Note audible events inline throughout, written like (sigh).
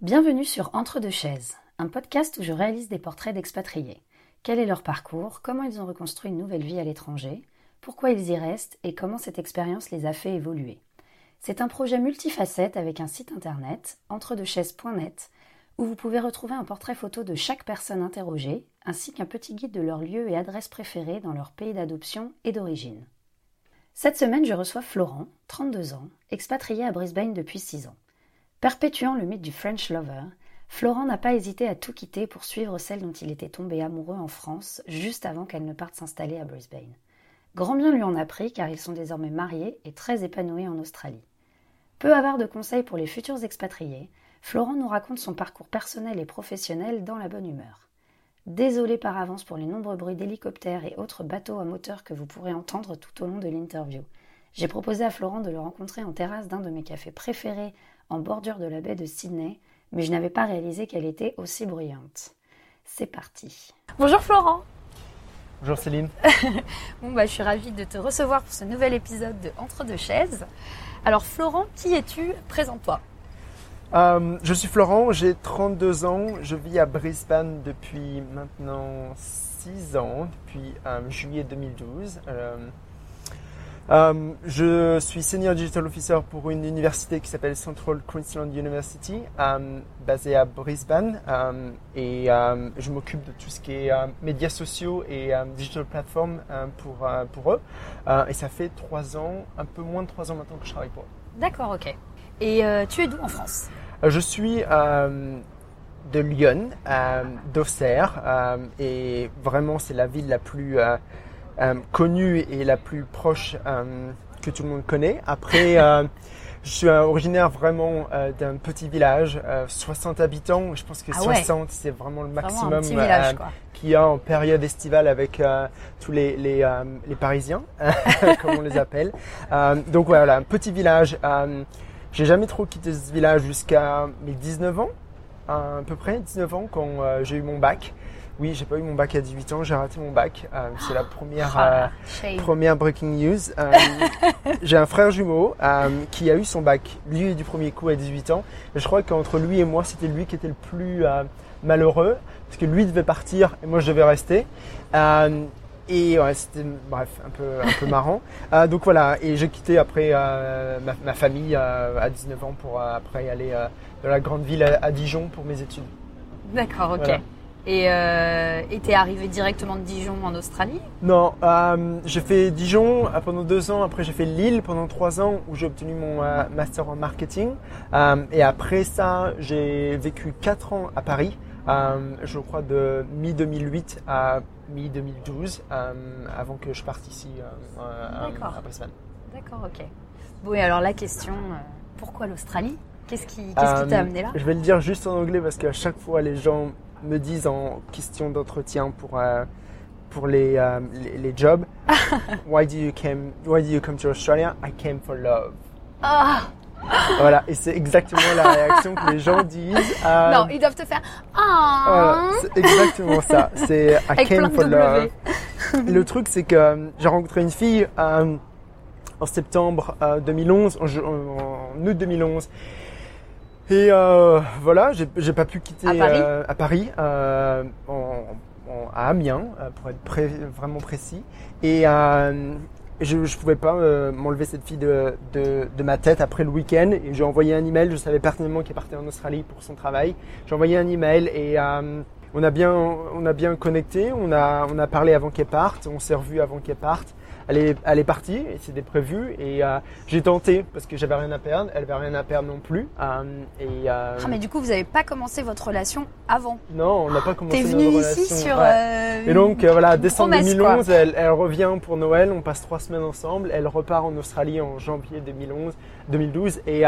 Bienvenue sur Entre deux chaises, un podcast où je réalise des portraits d'expatriés. Quel est leur parcours, comment ils ont reconstruit une nouvelle vie à l'étranger, pourquoi ils y restent? Et comment cette expérience les a fait évoluer? C'est un projet multifacette avec un site internet, entredechaises.net, où vous pouvez retrouver un portrait photo de chaque personne interrogée, ainsi qu'un petit guide de leur lieu et adresse préférés dans leur pays d'adoption et d'origine. Cette semaine, je reçois Florent, 32 ans, expatrié à Brisbane depuis 6 ans. Perpétuant le mythe du French lover, Florent n'a pas hésité à tout quitter pour suivre celle dont il était tombé amoureux en France juste avant qu'elle ne parte s'installer à Brisbane. Grand bien lui en a pris car ils sont désormais mariés et très épanouis en Australie. Peu avare de conseils pour les futurs expatriés, Florent nous raconte son parcours personnel et professionnel dans la bonne humeur. Désolé par avance pour les nombreux bruits d'hélicoptères et autres bateaux à moteur que vous pourrez entendre tout au long de l'interview. J'ai proposé à Florent de le rencontrer en terrasse d'un de mes cafés préférés en bordure de la baie de Sydney, mais je n'avais pas réalisé qu'elle était aussi bruyante. C'est parti. Bonjour Florent. Bonjour Céline. (laughs) bon bah je suis ravie de te recevoir pour ce nouvel épisode de Entre deux chaises. Alors Florent, qui es-tu? Présente-toi. Euh, je suis Florent, j'ai 32 ans, je vis à Brisbane depuis maintenant 6 ans, depuis euh, juillet 2012. Euh, je suis Senior Digital Officer pour une université qui s'appelle Central Queensland University, basée à Brisbane, et je m'occupe de tout ce qui est médias sociaux et digital platform pour, pour eux. et ça fait 3 ans, un peu moins de 3 ans maintenant que je travaille pour eux. D'accord, ok. Et tu es d'où en France? Euh, je suis euh, de Lyon, euh, d'Auxerre, et vraiment c'est la ville la plus connue et la plus proche que tout le monde connaît. Après, (laughs) je suis originaire vraiment d'un petit village, 60 habitants. Je pense que 60 ah c'est vraiment le maximum qu'il y a en période estivale avec tous les, les, les Parisiens, (laughs) comme on les (laughs) appelle. donc voilà, un petit village. J'ai jamais trop quitté ce village jusqu'à mes 19 ans, à peu près 19 ans quand euh, j'ai eu mon bac. Oui, j'ai pas eu mon bac à 18 ans, j'ai raté mon bac. Euh, c'est la première ah, euh, première breaking news. (laughs) j'ai un frère jumeau qui a eu son bac lui du premier coup à 18 ans. Et je crois qu'entre lui et moi, c'était lui qui était le plus malheureux parce que lui devait partir et moi je devais rester. Et ouais, c'était bref un peu un peu marrant. (laughs) Euh, donc voilà, et j'ai quitté après euh, ma, famille euh, à 19 ans pour après aller dans la grande ville à, Dijon pour mes études. D'accord, ok. Et tu t'es arrivé directement de Dijon en Australie Non, j'ai fait Dijon pendant deux ans. Après, j'ai fait Lille pendant trois ans où j'ai obtenu mon master en marketing. et après ça, j'ai vécu quatre ans à Paris. je crois de mi 2008 à mi-2012, euh, avant que je parte ici euh, à Brisbane. D'accord, ok. Bon, et alors la question, euh, pourquoi l'Australie? Qu'est-ce qui t'a amené là? Je vais le dire juste en anglais parce qu'à chaque fois, les gens me disent en question d'entretien pour pour les, les, les, jobs. (laughs) why do you came Why do you come to Australia? I came for love. Ah voilà, et c'est exactement la réaction que les gens disent. Euh, non, ils doivent te faire Ah. c'est exactement ça. C'est I came for love. (laughs) Le truc, c'est que euh, j'ai rencontré une fille euh, en septembre 2011, en, août 2011. Et voilà, j'ai pas pu quitter à Paris, à, à Amiens, pour être vraiment précis. Et je ne pouvais pas euh, m'enlever cette fille de, de, de, ma tête après le week-end et j'ai envoyé un email. Je savais pertinemment qu'elle partait en Australie pour son travail. J'ai envoyé un email et euh, on a bien on a bien connecté. On a on a parlé avant qu'elle parte. On s'est revu avant qu'elle parte elle est, elle est partie c'était prévu et euh, j'ai tenté parce que j'avais rien à perdre, elle avait rien à perdre non plus. Euh, et, euh, ah mais du coup vous n'avez pas commencé votre relation avant Non, on n'a pas commencé notre relation. T'es venu ici sur Et donc voilà, décembre 2011, elle, elle, revient pour Noël, on passe trois semaines ensemble, elle repart en Australie en janvier 2011, 2012 et,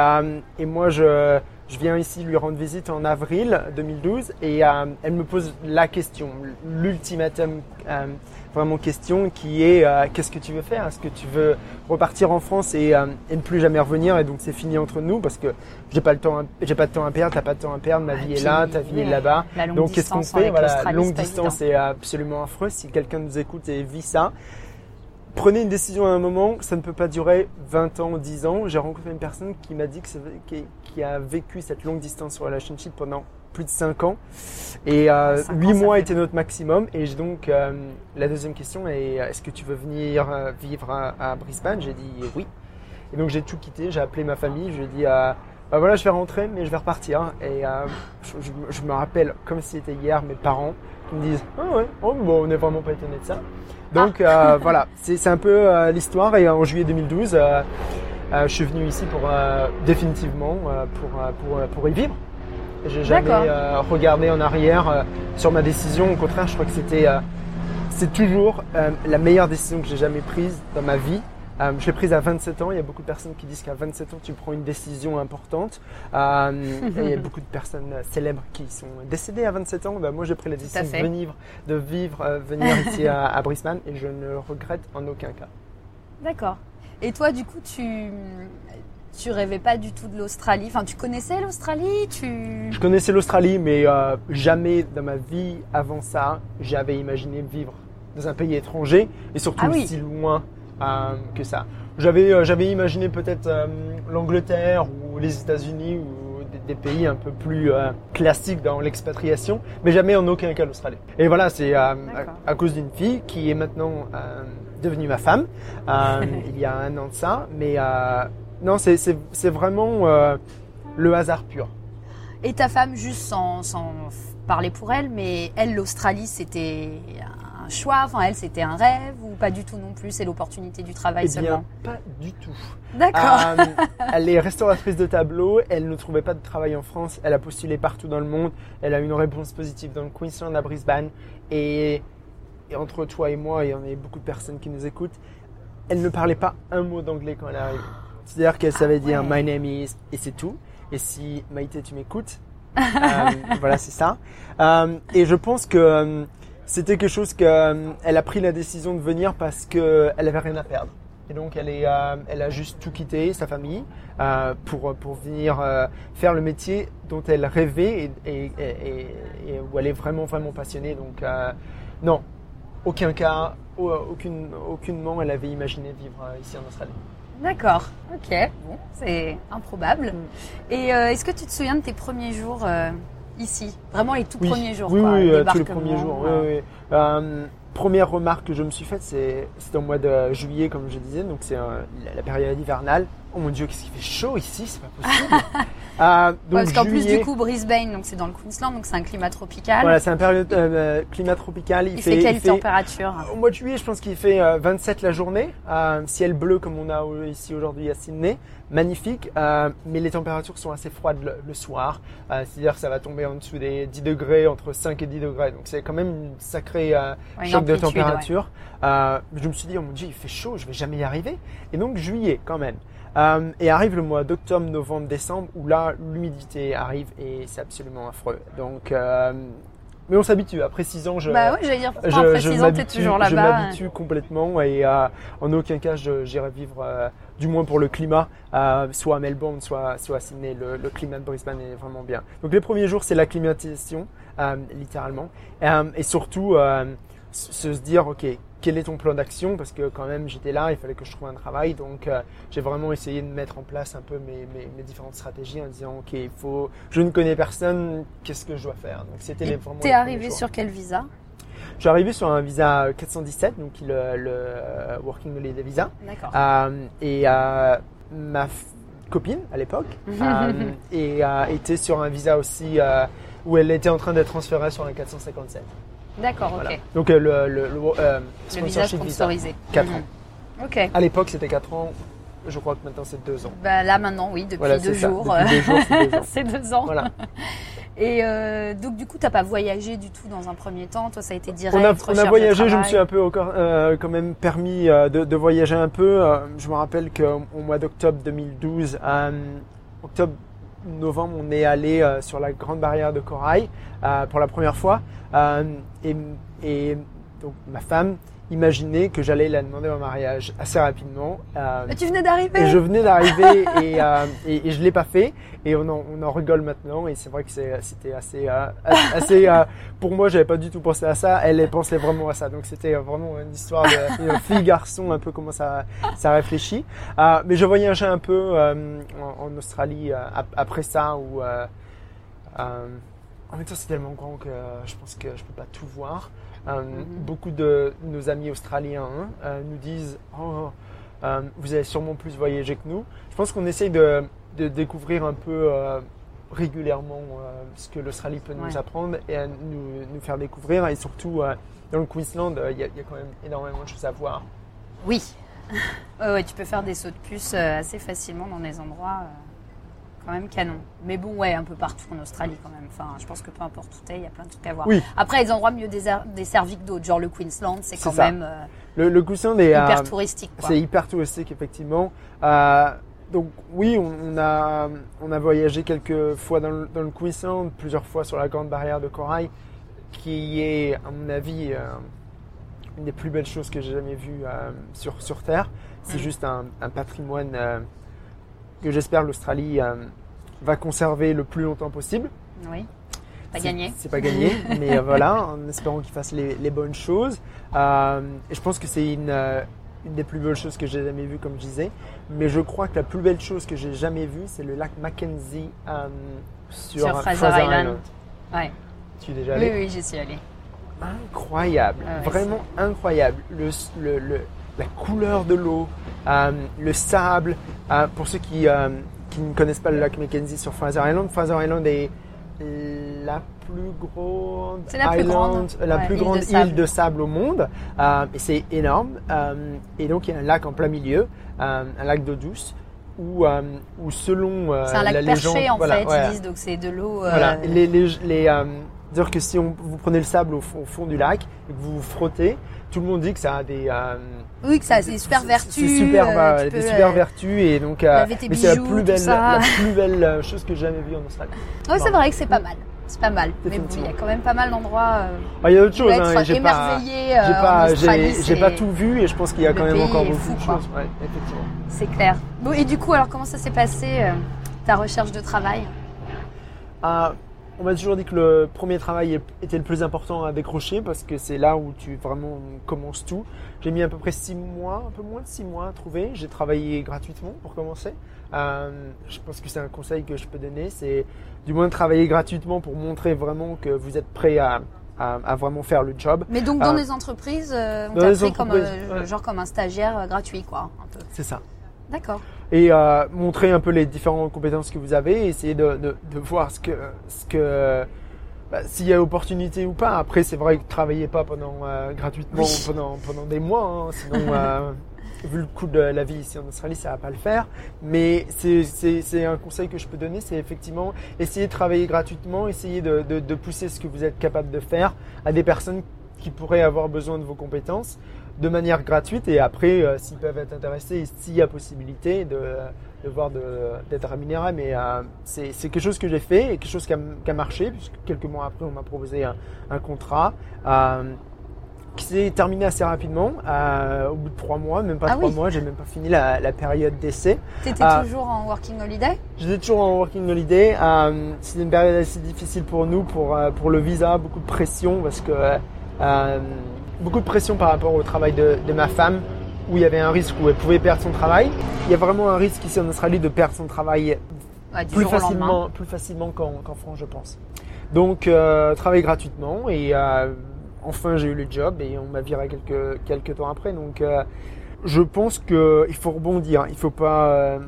et moi je je viens ici lui rendre visite en avril 2012 et elle me pose la question, l'ultimatum vraiment question qui est euh, qu'est-ce que tu veux faire? Est-ce que tu veux repartir en France et, euh, et ne plus jamais revenir? Et donc c'est fini entre nous parce que j'ai pas le temps, j'ai pas de temps à perdre, t'as pas de temps à perdre, ma vie est là, ta vie est là-bas. Donc qu'est-ce qu'on fait? Voilà, longue distance est absolument affreuse. Si quelqu'un nous écoute et vit ça, prenez une décision à un moment, ça ne peut pas durer 20 ans, 10 ans. J'ai rencontré une personne qui m'a dit que qui a vécu cette longue distance relationship pendant plus de 5 ans. Et Ah, cinq 8 ans, ça mois était notre maximum. Et j'ai donc, euh, la deuxième question est est-ce que tu veux venir euh, vivre à, à Brisbane? J'ai dit oui. Et donc j'ai tout quitté, j'ai appelé ma famille, je lui ai dit euh, bah voilà, je vais rentrer, mais je vais repartir. Et euh, je, je- je me rappelle, comme si c'était hier, mes parents qui me disent Ah ouais, oh, bon, on n'est vraiment pas étonné de ça. Donc euh, (laughs) voilà, c'est c'est un peu euh, l'histoire. Et en juillet 2012, euh, euh, je suis venu ici pour euh, définitivement euh, pour, euh, pour, euh, pour y vivre. J'ai jamais euh, regardé en arrière euh, sur ma décision. Au contraire, je crois que c'était euh, c'est toujours euh, la meilleure décision que j'ai jamais prise dans ma vie. Je l'ai prise à 27 ans. Il y a beaucoup de personnes qui disent qu'à 27 ans, tu prends une décision importante. (laughs) Et il y a beaucoup de personnes célèbres qui sont décédées à 27 ans. Ben, moi, j'ai pris la décision de venir, de vivre, venir (laughs) ici à, à Brisbane et je ne le regrette en aucun cas. D'accord. Et toi, du coup, tu tu rêvais pas du tout de l'Australie. Enfin, tu connaissais l'Australie Tu Je connaissais l'Australie, mais euh, jamais dans ma vie avant ça, j'avais imaginé vivre dans un pays étranger et surtout Ah oui. si loin euh, que ça. J'avais euh, j'avais imaginé peut-être l'Angleterre ou les États-Unis ou des, des pays un peu plus classiques dans l'expatriation, mais jamais en aucun cas l'Australie. Et voilà, c'est à, à cause d'une fille qui est maintenant devenue ma femme (laughs) il y a un an de ça, mais non, c'est vraiment euh, le hasard pur. et ta femme, juste sans, sans parler pour elle, mais elle, l'Australie, c'était un choix? Enfin, elle, c'était un rêve ou pas du tout non plus? C'est l'opportunité du travail Eh bien, seulement? pas du tout. D'accord. Euh, elle est restauratrice de tableaux. Elle ne trouvait pas de travail en France. Elle a postulé partout dans le monde. Elle a eu une réponse positive dans le Queensland, à Brisbane. Et, et entre toi et moi, il y en a beaucoup de personnes qui nous écoutent. Elle ne parlait pas un mot d'anglais quand elle est arrivée. C'est-à-dire qu'elle savait dire ouais. My name is et c'est tout. Et si Maïté, tu m'écoutes, (laughs) euh, voilà, c'est ça. Euh, et je pense que euh, c'était quelque chose qu'elle a pris la décision de venir parce qu'elle avait rien à perdre. Et donc elle, est, euh, elle a juste tout quitté, sa famille, euh, pour, pour venir euh, faire le métier dont elle rêvait et, et, et- et où elle est vraiment, vraiment passionnée. Donc non, aucun cas, au- aucune, aucunement elle avait imaginé vivre ici en Australie. D'accord. Ok. Bon, c'est improbable. Mm. Et euh, est-ce que tu te souviens de tes premiers jours euh, ici? Vraiment les tout Oui, premiers jours. Oui, quoi, oui, euh, tous les premiers jours. oui, oui. Euh, première remarque que je me suis faite, c'est c'était au mois de juillet, comme je disais, donc c'est la période hivernale. Oh mon Dieu, qu'est-ce qu'il fait chaud ici, c'est pas possible. (laughs) Euh, donc Parce qu'en plus du coup Brisbane, donc c'est dans le Queensland, donc c'est un climat tropical. voilà, c'est un période euh, climat tropical. Il, il fait, quelle il fait- température? Au mois de juillet, je pense qu'il fait euh, 27 la journée, euh, ciel bleu comme on a euh, ici aujourd'hui à Sydney, magnifique, euh, mais les températures sont assez froides le, le soir, euh, c'est-à-dire que ça va tomber en dessous des 10 degrés, entre 5 et 10 degrés, donc c'est quand même une sacrée euh, Ouais, choc de ouais. température. Euh, je me suis dit, oh mon dieu, il fait chaud, je vais jamais y arriver. Et donc juillet quand même. Euh, et arrive le mois d'octobre, novembre, décembre, où là, l'humidité arrive et c'est absolument affreux. Donc, euh, mais on s'habitue. Après 6 ans, je, Bah oui, j'allais dire, pourtant, je, après je 6 ans, t'es m'habitue- je complètement et euh, en aucun cas je- j'irai vivre, euh, du moins pour le climat, euh, soit à Melbourne, soit, soit à Sydney. Le, le climat de Brisbane est vraiment bien. Donc les premiers jours, c'est l'acclimatation, littéralement. Et surtout, se se dire, ok, quel est ton plan d'action? Parce que quand même, j'étais là, il fallait que je trouve un travail. Donc euh, j'ai vraiment essayé de mettre en place un peu mes, mes, mes différentes stratégies en disant, ok, il faut, je ne connais personne, qu'est-ce que je dois faire? Donc c'était vraiment t'es arrivé sur quel visa? Je suis arrivé sur un visa 417, donc le, le euh, Working Holiday Visa. D'accord. Euh, et euh, ma copine à l'époque et, euh, était sur un visa aussi où elle était en train d'être transférée sur un 457. D'accord, ok. Donc euh, le, le, le, euh, Le visa sponsorship visa. sponsorisé. 4 Mhm. ans. Ok. À l'époque c'était 4 ans, je crois que maintenant c'est 2 ans. Bah là maintenant, oui, depuis Voilà, deux jours. Depuis deux jours, c'est deux ans. (laughs) Voilà. (laughs) Et euh, donc du coup, t'as pas voyagé du tout dans un premier temps. Toi, ça a été direct. On a, on a voyagé, je me suis un peu encore, euh, quand même permis euh, de, de voyager un peu. Euh, je me rappelle qu'au au mois d'octobre 2012, euh, octobre, novembre, on est allé euh, sur la grande barrière de corail euh, pour la première fois. Euh, et, et donc ma femme imaginé que j'allais la demander en mariage assez rapidement. Euh, tu venais d'arriver Et je venais d'arriver et, euh, et, et, je l'ai pas fait. Et on en, on en rigole maintenant. Et c'est vrai que c'était assez, euh, assez euh, pour moi, j'avais pas du tout pensé à ça. Elle, pensait vraiment à ça. Donc c'était vraiment une histoire de fille-garçon, un peu comment ça, ça réfléchit. Euh, mais je voyageais un peu en, en, Australie après ça où en même temps, c'est tellement grand que je pense que je peux pas tout voir. Euh, mhm. Beaucoup de nos amis australiens hein, euh, nous disent oh, euh, vous avez sûrement plus voyagé que nous. Je pense qu'on essaye de, de, découvrir un peu régulièrement ce que l'Australie peut nous apprendre et nous, nous, faire découvrir. Et surtout, dans le Queensland, il y, y, a quand même énormément de choses à voir. Oui, (laughs) ouais, tu peux faire des sauts de puce assez facilement dans des endroits quand même canon. Mais bon, ouais, un peu partout en Australie quand même. Enfin, je pense que peu importe où t'es, il y a plein de trucs à voir. Oui. Après, des endroits mieux desservis que d'autres. Genre le Queensland, c'est quand même euh, le, le, Queensland est hyper euh, touristique. C'est hyper touristique, effectivement. Euh, donc oui, on, a on a voyagé quelques fois dans le, dans le, Queensland, plusieurs fois sur la Grande Barrière de Corail, qui est, à mon avis, une des plus belles choses que j'ai jamais vues sur sur Terre. C'est mm. juste un, un patrimoine que j'espère l'Australie euh, va conserver le plus longtemps possible. Oui. Pas gagné. C'est pas gagné, (laughs) mais euh, voilà, en espérant qu'ils fassent les, les, bonnes choses. Euh, et je pense que c'est une, une des plus belles choses que j'ai jamais vues, comme je disais. Mais je crois que la plus belle chose que j'ai jamais vue, c'est le lac Mackenzie sur, sur Fraser, Island. Ouais. Tu es déjà allé Oui, oui, j'y suis allé. Incroyable, vraiment incroyable. Le, le, le, la couleur de l'eau, euh, le sable. Euh, pour ceux qui, euh, qui, ne connaissent pas le lac Mackenzie sur Fraser Island, Fraser Island est la plus grande, la plus grande, la plus île, grande de île de sable au monde. et c'est énorme. et donc il y a un lac en plein milieu, un lac d'eau douce. Où, où selon c'est un lac la perché légende, en voilà, fait, ouais. ils disent donc c'est de l'eau. Voilà, les, les, les dire que si on, vous prenez le sable au fond, au fond, du lac et que vous vous frottez, tout le monde dit que ça a des euh, oui que ça des super vertus c'est super euh, des super vertus et donc euh, mais c'est la (laughs) plus belle la plus belle chose que j'ai jamais vue en Australie. Oui c'est vrai que c'est pas mal. C'est pas mal. Mais bon, il y a quand même pas mal d'endroits ah, il y a d'autres choses hein, j'ai pas j'ai pas tout vu et je pense qu'il y a quand même encore beaucoup de choses. Ouais, effectivement. C'est clair. Bon et du coup alors comment ça s'est passé ta recherche de travail? Ah, on m'a toujours dit que le premier travail était le plus important à décrocher parce que c'est là où tu vraiment commences tout. J'ai mis à peu près six mois, un peu moins de six mois à trouver. J'ai travaillé gratuitement pour commencer. Euh, je pense que c'est un conseil que je peux donner, c'est du moins travailler gratuitement pour montrer vraiment que vous êtes prêt à, à, à vraiment faire le job. Mais donc dans euh, les entreprises, euh, on t'a pris comme, euh, ouais. genre comme un stagiaire gratuit quoi. C'est ça. D'accord et euh, montrer un peu les différentes compétences que vous avez, essayer de, de, de voir ce que, ce que bah, s'il y a opportunité ou pas. Après, c'est vrai que travaillez pas pendant euh, gratuitement oui. pendant pendant des mois, hein, sinon. (laughs) Euh, vu le coût de la vie ici en Australie, ça va pas le faire. Mais c'est un conseil que je peux donner, c'est effectivement essayer de travailler gratuitement, essayer de, de, de pousser ce que vous êtes capable de faire à des personnes qui pourraient avoir besoin de vos compétences de manière gratuite. Et après euh, s'ils peuvent être intéressés s'il y a possibilité de, de voir d'être rémunéré mais euh, c'est quelque chose que j'ai fait et quelque chose qui a, qui a, marché puisque quelques mois après on m'a proposé un, un contrat euh, qui s'est terminé assez rapidement euh, au bout de trois mois même pas ah trois oui. mois. J'ai même pas fini la, la période d'essai. T'étais toujours en working holiday? J'étais toujours en working holiday. C'était une période assez difficile pour nous pour pour le visa beaucoup de pression parce que beaucoup de pression par rapport au travail de, de, ma femme, où il y avait un risque où elle pouvait perdre son travail. Il y a vraiment un risque ici en Australie de perdre son travail ouais, plus, facilement, plus facilement qu'en qu France, je pense. Donc, euh, travailler gratuitement et euh, enfin j'ai eu le job et on m'a viré quelques, quelques temps après. Donc, euh, je pense qu'il faut rebondir. Il faut pas,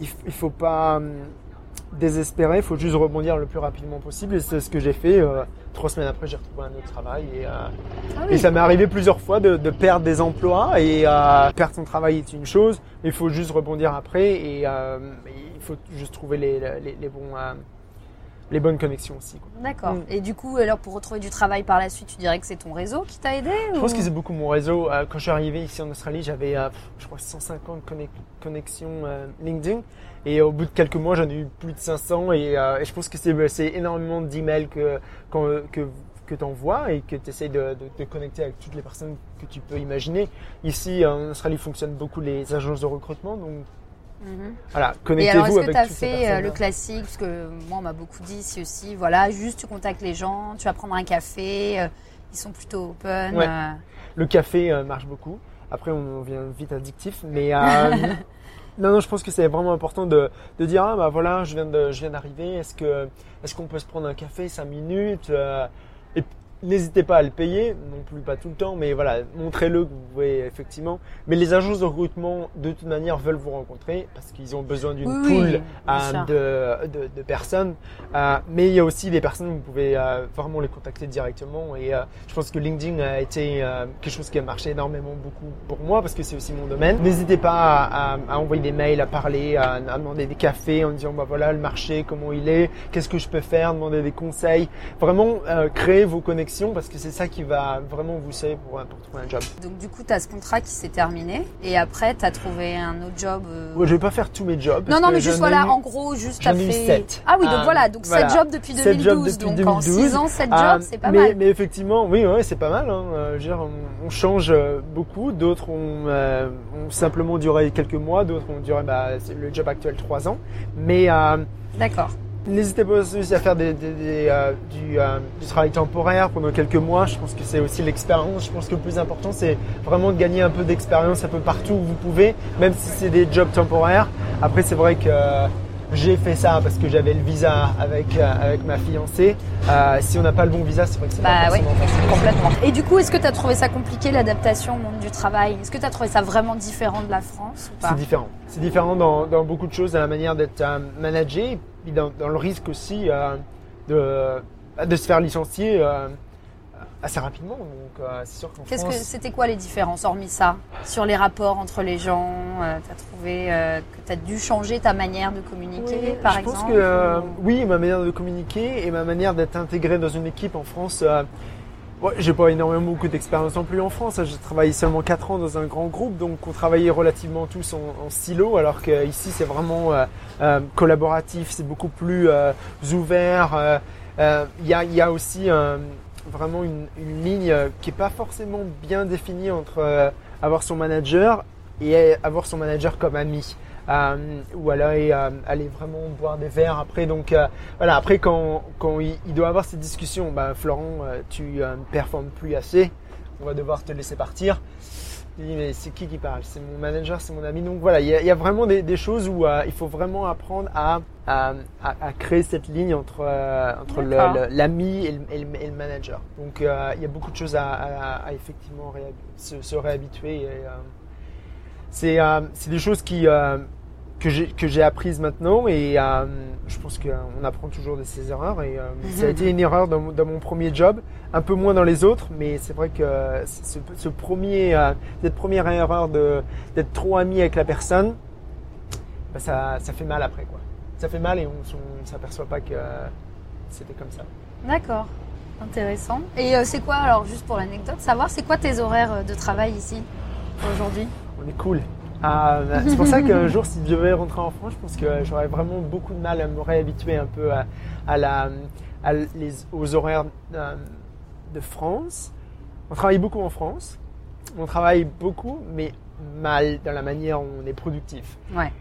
il, il faut pas désespérer, il faut juste rebondir le plus rapidement possible et c'est ce que j'ai fait. Trois semaines après, j'ai retrouvé un autre travail et, euh, ah oui. et ça m'est arrivé plusieurs fois de, de, perdre des emplois et euh, perdre son travail est une chose, il faut juste rebondir après et euh, il faut juste trouver les, les, les bons les bonnes connexions aussi. D'accord. Mm. Et du coup, alors pour retrouver du travail par la suite, tu dirais que c'est ton réseau qui t'a aidé Je ou... pense que c'est beaucoup mon réseau. Euh, quand je suis arrivé ici en Australie, j'avais, euh, je crois, 150 connexions euh, LinkedIn. Et au bout de quelques mois, j'en ai eu plus de 500. Et, euh, et je pense que c'est énormément d'emails que, que, que tu envoies et que tu essayes de, de, connecter avec toutes les personnes que tu peux imaginer. Ici, en Australie, fonctionnent beaucoup les agences de recrutement, donc Mhm. Voilà, connectez-vous avec Et alors, est-ce que tu as fait euh, le classique? Parce que moi, on m'a beaucoup dit ici aussi. Voilà, juste tu contactes les gens, tu vas prendre un café, euh, ils sont plutôt open. Euh. Le café marche beaucoup. Après, on vient vite addictif, mais (laughs) non, non, je pense que c'est vraiment important de, de dire ah bah voilà, je viens de, je viens d'arriver. Est-ce que, est-ce qu'on peut se prendre un café cinq minutes N'hésitez pas à le payer, non plus pas tout le temps, mais voilà, montrez-le que vous pouvez effectivement. Mais les agences de recrutement, de toute manière, veulent vous rencontrer parce qu'ils ont besoin d'une poule euh, de, de, de, personnes. Euh, mais il y a aussi des personnes, vous pouvez euh, vraiment les contacter directement. Et euh, je pense que LinkedIn a été quelque chose qui a marché énormément beaucoup pour moi parce que c'est aussi mon domaine. N'hésitez pas à, à, envoyer des mails, à parler, à, à, demander des cafés en disant bah voilà le marché, comment il est, qu'est-ce que je peux faire, demander des conseils. Vraiment créer vos connexions parce que c'est ça qui va vraiment vous sauver pour, trouver un job. Donc du coup, tu as ce contrat qui s'est terminé et après, tu as trouvé un autre job euh... ouais, Je vais pas faire tous mes jobs. Non, non, mais juste voilà, en gros, juste fait... 7. Ah oui, donc voilà, donc 7 jobs depuis 2012. donc en 6 ans, 7 jobs, c'est pas mais, mal. Mais effectivement, oui, ouais, c'est pas mal. Hein. Euh, je veux dire, on, change euh, beaucoup. D'autres ont, euh, ont, simplement duré quelques mois, d'autres ont duré bah, le job actuel 3 ans. Mais... D'accord. N'hésitez pas aussi à faire des, euh, euh, du, travail temporaire pendant quelques mois. Je pense que c'est aussi l'expérience. Je pense que le plus important, c'est vraiment de gagner un peu d'expérience un peu partout où vous pouvez, même si c'est des jobs temporaires. Après, c'est vrai que j'ai fait ça parce que j'avais le visa avec, euh, avec ma fiancée. Euh, si on n'a pas le bon visa, c'est vrai que c'est bah pas forcément facile. Complètement. Et du coup, est-ce que tu as trouvé ça compliqué l'adaptation au monde du travail? Est-ce que tu as trouvé ça vraiment différent de la France ou pas? C'est différent. C'est différent dans, dans, beaucoup de choses, dans la manière d'être euh, managé, et dans, dans, le risque aussi euh, de, de se faire licencier. Euh, assez rapidement. Donc, euh, c'est sûr qu'en Qu'est-ce que c'était quoi les différences, hormis ça, sur les rapports entre les gens euh, Tu as trouvé euh, que tu as dû changer ta manière de communiquer, par exemple Je pense que oui, ma manière de communiquer et ma manière d'être intégré dans une équipe en France. Ouais, j'ai pas énormément beaucoup d'expérience non plus en France. J'ai travaillé seulement 4 ans dans un grand groupe, donc on travaillait relativement tous en, en silo, alors qu'ici c'est vraiment collaboratif, c'est beaucoup plus ouvert. Il y, a, aussi vraiment une, ligne qui est pas forcément bien définie entre euh, avoir son manager et avoir son manager comme ami. Euh, ou aller, euh, aller vraiment boire des verres après. Donc euh, voilà, après quand, quand il, il, doit avoir cette discussion, bah, Florent, tu ne performes plus assez, on va devoir te laisser partir. Il dit mais c'est qui qui parle? C'est mon manager, c'est mon ami. Donc voilà, il y a, il y a vraiment des, des, choses où euh, il faut vraiment apprendre à, à, à, créer cette ligne entre, euh, entre l'ami et, et, et, le manager. Donc euh, il y a beaucoup de choses à, à effectivement se, se, réhabituer. C'est des choses qui que j'ai apprises maintenant et euh, je pense qu'on apprend toujours de ses erreurs et euh, (laughs) ça a été une erreur dans, dans, mon premier job, un peu moins dans les autres, mais c'est vrai que ce, ce premier, euh, cette première erreur d'être trop ami avec la personne, bah ça, ça fait mal après quoi. Ça fait mal et on, ne s'aperçoit pas que c'était comme ça. D'accord, intéressant. Et c'est quoi alors juste pour l'anecdote, savoir c'est quoi tes horaires de travail ici aujourd'hui? On est cool. Ah, bah, c'est pour ça qu'un jour, si je devais rentrer en France, je pense que j'aurais vraiment beaucoup de mal à me réhabituer un peu à, à la, à les, aux horaires euh, de France. On travaille beaucoup en France. On travaille beaucoup, mais mal dans la manière où on est productif. Ouais.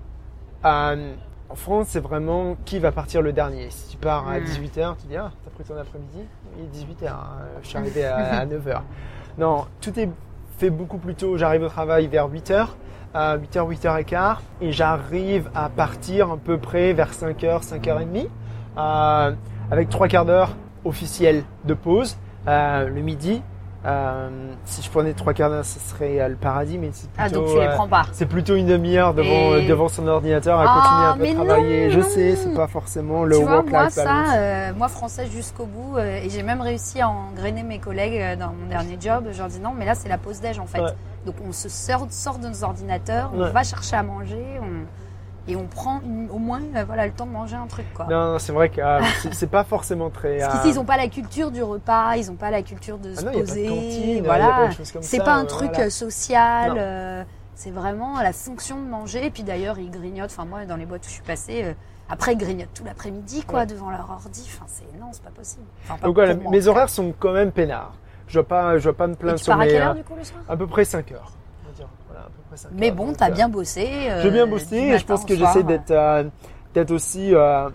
Euh, en France, c'est vraiment qui va partir le dernier. Si tu pars à 18h, hmm. tu dis Ah, t'as pris ton après-midi? Il est 18h, hein, je suis arrivé à 9h. Non, tout est beaucoup plus tôt. J'arrive au travail vers 8h à 8h, 8h15 et j'arrive à partir à peu près vers 5h, 5h30 euh, avec trois quarts d'heure officiels de pause euh, le midi. Euh, si je prenais trois quarts d'heure, ce serait euh, le paradis, mais c'est plutôt, ah, donc tu les prends pas. c'est plutôt une demi-heure devant, et... devant son ordinateur à ah, continuer un peu à travailler. Non, je non. sais, c'est pas forcément le tu vois, moi, ça, moi française jusqu'au bout, et j'ai même réussi à engrainer mes collègues dans mon dernier job. Je leur dis non, mais là c'est la pause déj en fait. Ouais. Donc on se sort, sort de nos ordinateurs, on ouais. va chercher à manger, on, et on prend au moins euh, voilà, le temps de manger un truc. Quoi. Non, c'est vrai que euh, c'est pas forcément très. Parce qu'ici, ils n'ont pas la culture du repas, ils n'ont pas la culture de se ah non, poser. Cantine, voilà. C'est pas un truc voilà. social. Euh, c'est vraiment la fonction de manger. Et puis d'ailleurs, ils grignotent. Enfin, moi, dans les boîtes où je suis passée, Après, ils grignotent tout l'après-midi, quoi, devant leur ordi. Enfin, c'est non, c'est pas possible. Enfin, pas Donc voilà, mes horaires sont quand même peinards. Je dois pas, je dois pas me Et plaindre tu sur pars à mes, quelle euh, heure du coup le soir? à peu près 5 heures. on va dire. Voilà, à peu près 5 Mais bon, t'as bien bossé. euh, J'ai bien bossé et je pense que j'essaie d'être, euh, d'être aussi, euh,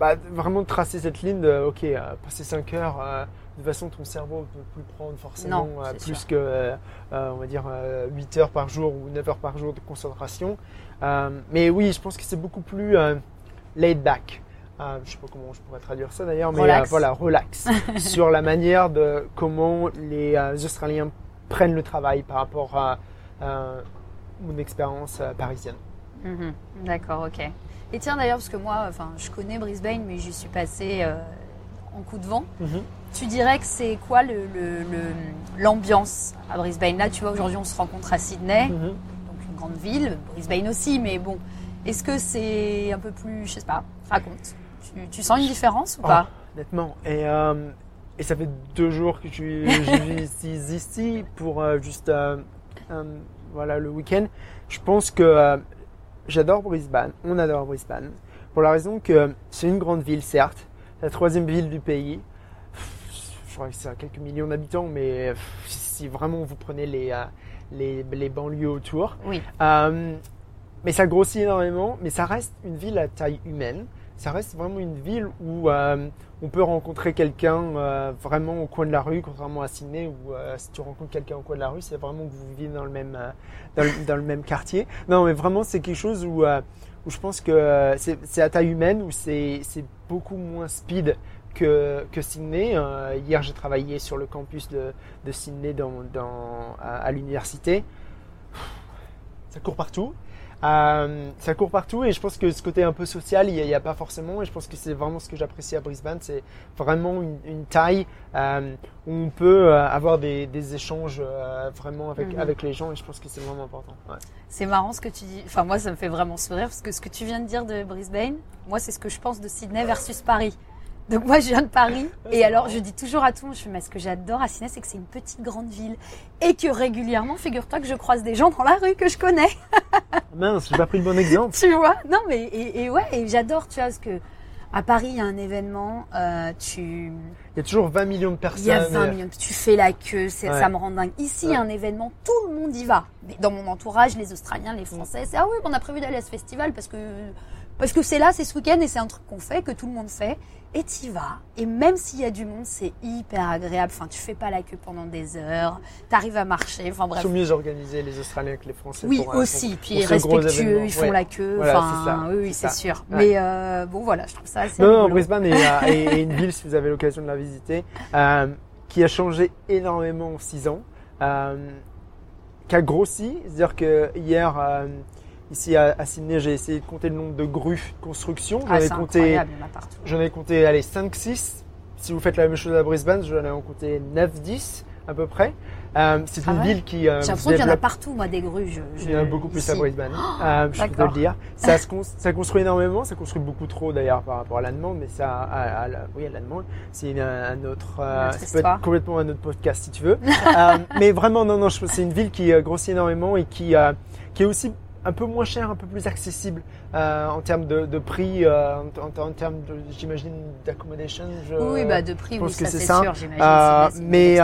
bah, vraiment de tracer cette ligne de, ok, euh, passer 5 heures, euh, de toute façon ton cerveau ne peut plus prendre forcément Non, plus sûr. que, on va dire, euh, 8 heures par jour ou 9 heures par jour de concentration. Euh, mais oui, je pense que c'est beaucoup plus euh, laid back. Euh, je sais pas comment je pourrais traduire ça d'ailleurs, mais Relax. euh, voilà, relax (laughs) sur la manière de comment les euh, Australiens prennent le travail par rapport à euh, mon expérience euh, parisienne. Mhm. D'accord, ok. Et tiens d'ailleurs, parce que moi, enfin, je connais Brisbane, mais j'y suis passée euh, en coup de vent. Tu dirais que c'est quoi le- le- le- l'ambiance à Brisbane? Là, tu vois, aujourd'hui, on se rencontre à Sydney, Mhm. donc une grande ville, Brisbane aussi, mais bon, est-ce que c'est un peu plus, je sais pas, raconte. Tu, tu sens une différence ou Oh, pas? Honnêtement. Et, euh, et ça fait deux jours que je suis, je (laughs) ici pour euh, juste voilà, le week-end. Je pense que euh, j'adore Brisbane. On adore Brisbane. Pour la raison que c'est une grande ville, certes. La troisième ville du pays. Je crois que c'est à quelques millions d'habitants, mais si vraiment vous prenez les, euh, les, les banlieues autour, Oui. euh, mais ça grossit énormément, mais ça reste une ville à taille humaine. Ça reste vraiment une ville où euh, on peut rencontrer quelqu'un euh, vraiment au coin de la rue, contrairement à Sydney où euh, si tu rencontres quelqu'un au coin de la rue, c'est vraiment que vous vivez dans le même dans, le, même quartier. Non, mais vraiment c'est quelque chose où où je pense que c'est à taille humaine où c'est c'est beaucoup moins speed que, que Sydney. Hier, j'ai travaillé sur le campus de, de Sydney dans, à l'université. Ça court partout. Euh, ça court partout et je pense que ce côté un peu social, il n'y a, il y a pas forcément. Et je pense que c'est vraiment ce que j'apprécie à Brisbane, c'est vraiment une, une taille euh, où on peut euh, avoir des, des échanges euh, vraiment avec, Mhm. avec les gens et je pense que c'est vraiment important. Ouais. C'est marrant ce que tu dis. Enfin, moi, ça me fait vraiment sourire parce que ce que tu viens de dire de Brisbane, moi, c'est ce que je pense de Sydney versus Paris. Donc, moi, je viens de Paris. Et alors, je dis toujours à tout le monde, je fais, mais ce que j'adore à Sydney, c'est que c'est une petite grande ville. Et que régulièrement, figure-toi que je croise des gens dans la rue que je connais. (laughs) Mince, j'ai pas pris le bon exemple. (laughs) Tu vois? Non, mais, et, et ouais, et j'adore, tu vois, parce que à Paris, il y a un événement, euh, tu, Il y a toujours 20 millions de personnes. il y a 20 millions, tu fais la queue, c'est, Ouais. ça me rend dingue. Ici, il y a un événement, tout le monde y va. Mais dans mon entourage, les Australiens, les Français, c'est ah oui, on a prévu d'aller à ce festival parce que parce que c'est là, c'est ce week-end et c'est un truc qu'on fait, que tout le monde fait. Et t'y vas. Et même s'il y a du monde, c'est hyper agréable. Enfin, tu fais pas la queue pendant des heures. T'arrives à marcher. Enfin Ils bref. sont mieux organisés les Australiens que les Français. Oui, pour, euh, aussi. pour- Puis pour respectueux, ils font Ouais. la queue. Voilà, enfin, oui, c'est sûr. Ouais. Mais euh, bon, voilà, je trouve ça assez Non, non. Brisbane est, euh, est- une (laughs) ville, si vous avez l'occasion de la visiter, euh, qui a changé énormément en 6 ans, euh, qui a grossi. C'est-à-dire que hier, ici à, à Sydney, j'ai essayé de compter le nombre de grues de construction. J'en Ah, ai c'est compté, j'en ai compté, allez, 5, 6. Si vous faites la même chose à Brisbane, j'en ai en compté 9, 10 à peu près. Euh, c'est Ah une ouais ville qui euh, J'ai l'impression qu'il y en a partout, moi, des grues. Je, je- il y en a beaucoup plus à. Brisbane, euh, je peux le dire. Ça, (laughs) se ça construit énormément, ça construit beaucoup trop d'ailleurs par rapport à la demande, mais ça, à, à la, oui, à la demande, c'est une- un autre, euh, histoire. être complètement un autre podcast si tu veux. (laughs) Euh, mais vraiment, non, non, je- c'est une ville qui euh, grossit énormément et qui, euh, qui est aussi un peu moins cher, un peu plus accessible euh, en termes de, de prix, euh, en, termes, j'imagine, d'accommodation. Oui, bah de prix, je oui, pense que ça c'est ça. sûr, j'imagine. Euh, mais.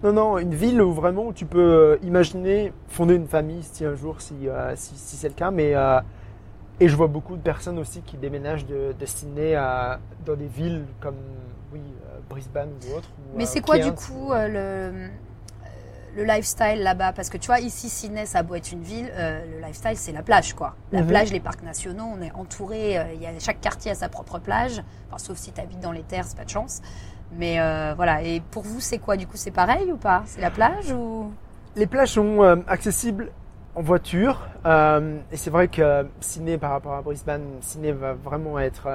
Non, non, une ville où vraiment tu peux imaginer fonder une famille si un jour, si, si, si c'est le cas. Mais, et je vois beaucoup de personnes aussi qui déménagent de, de Sydney à, dans des villes comme oui, Brisbane ou autres. ou, Mais c'est quoi du coup le, le lifestyle là-bas Parce que tu vois, ici, Sydney, ça a beau être une ville, euh, le lifestyle, c'est la plage, quoi. La Mhm. plage, les parcs nationaux, on est entouré, euh, il y a, chaque quartier a sa propre plage, enfin, sauf si tu habites dans les terres, c'est pas de chance. Mais euh, voilà, et pour vous, c'est quoi? Du coup, c'est pareil ou pas? C'est la plage ou? Les plages sont accessibles en voiture. et c'est vrai que Sydney, par rapport à Brisbane, Sydney va vraiment être.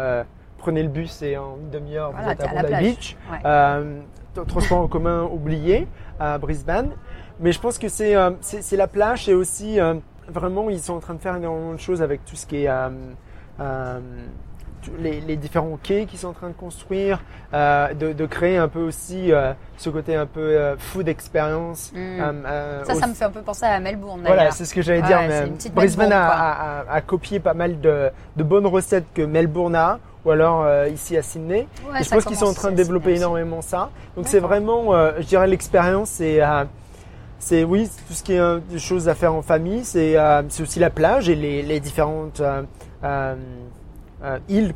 prenez le bus et en une demi-heure, Voilà, vous êtes t'es à à la plage. Beach. Ouais. Euh, t- transport en commun oublié à Brisbane. Mais je pense que c'est euh, c'est la plage et aussi euh, vraiment ils sont en train de faire énormément de choses avec tout ce qui est euh, euh, les, les, différents quais qu'ils sont en train de construire, euh, de, de, créer un peu aussi euh, ce côté un peu euh, food experience. Mm. ça, ça me fait un peu penser à Melbourne. Voilà, c'est ce que j'allais dire. Mais Brisbane a, a, a, copié pas mal de, de, bonnes recettes que Melbourne a. Ou alors ici à Sydney. et je pense qu'ils sont en train de développer énormément ça. Donc c'est vraiment, je dirais, l'expérience, c'est c'est oui, tout ce qui est des choses à faire en famille. C'est aussi la plage et les, les différentes euh, île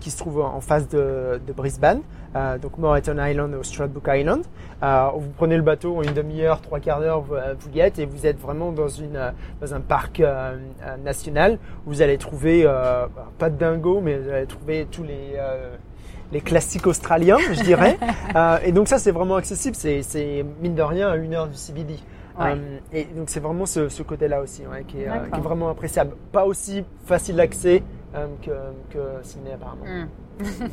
qui se trouve en face de, de Brisbane, euh, donc Moreton Island ou Stradbroke Island. Euh, vous prenez le bateau en une demi-heure, trois quarts d'heure, vous, vous, y êtes et vous êtes vraiment dans, une, dans un parc national où vous allez trouver, pas de dingo, mais vous allez trouver tous les les classiques australiens, je dirais. (laughs) euh, et donc ça, c'est vraiment accessible. C'est mine de rien à une heure du CBD. Ouais. et donc c'est vraiment ce, ce côté-là aussi ouais, qui, est, qui, est, vraiment appréciable. Pas aussi facile d'accès euh, que, que Sydney apparemment. Mm. (laughs)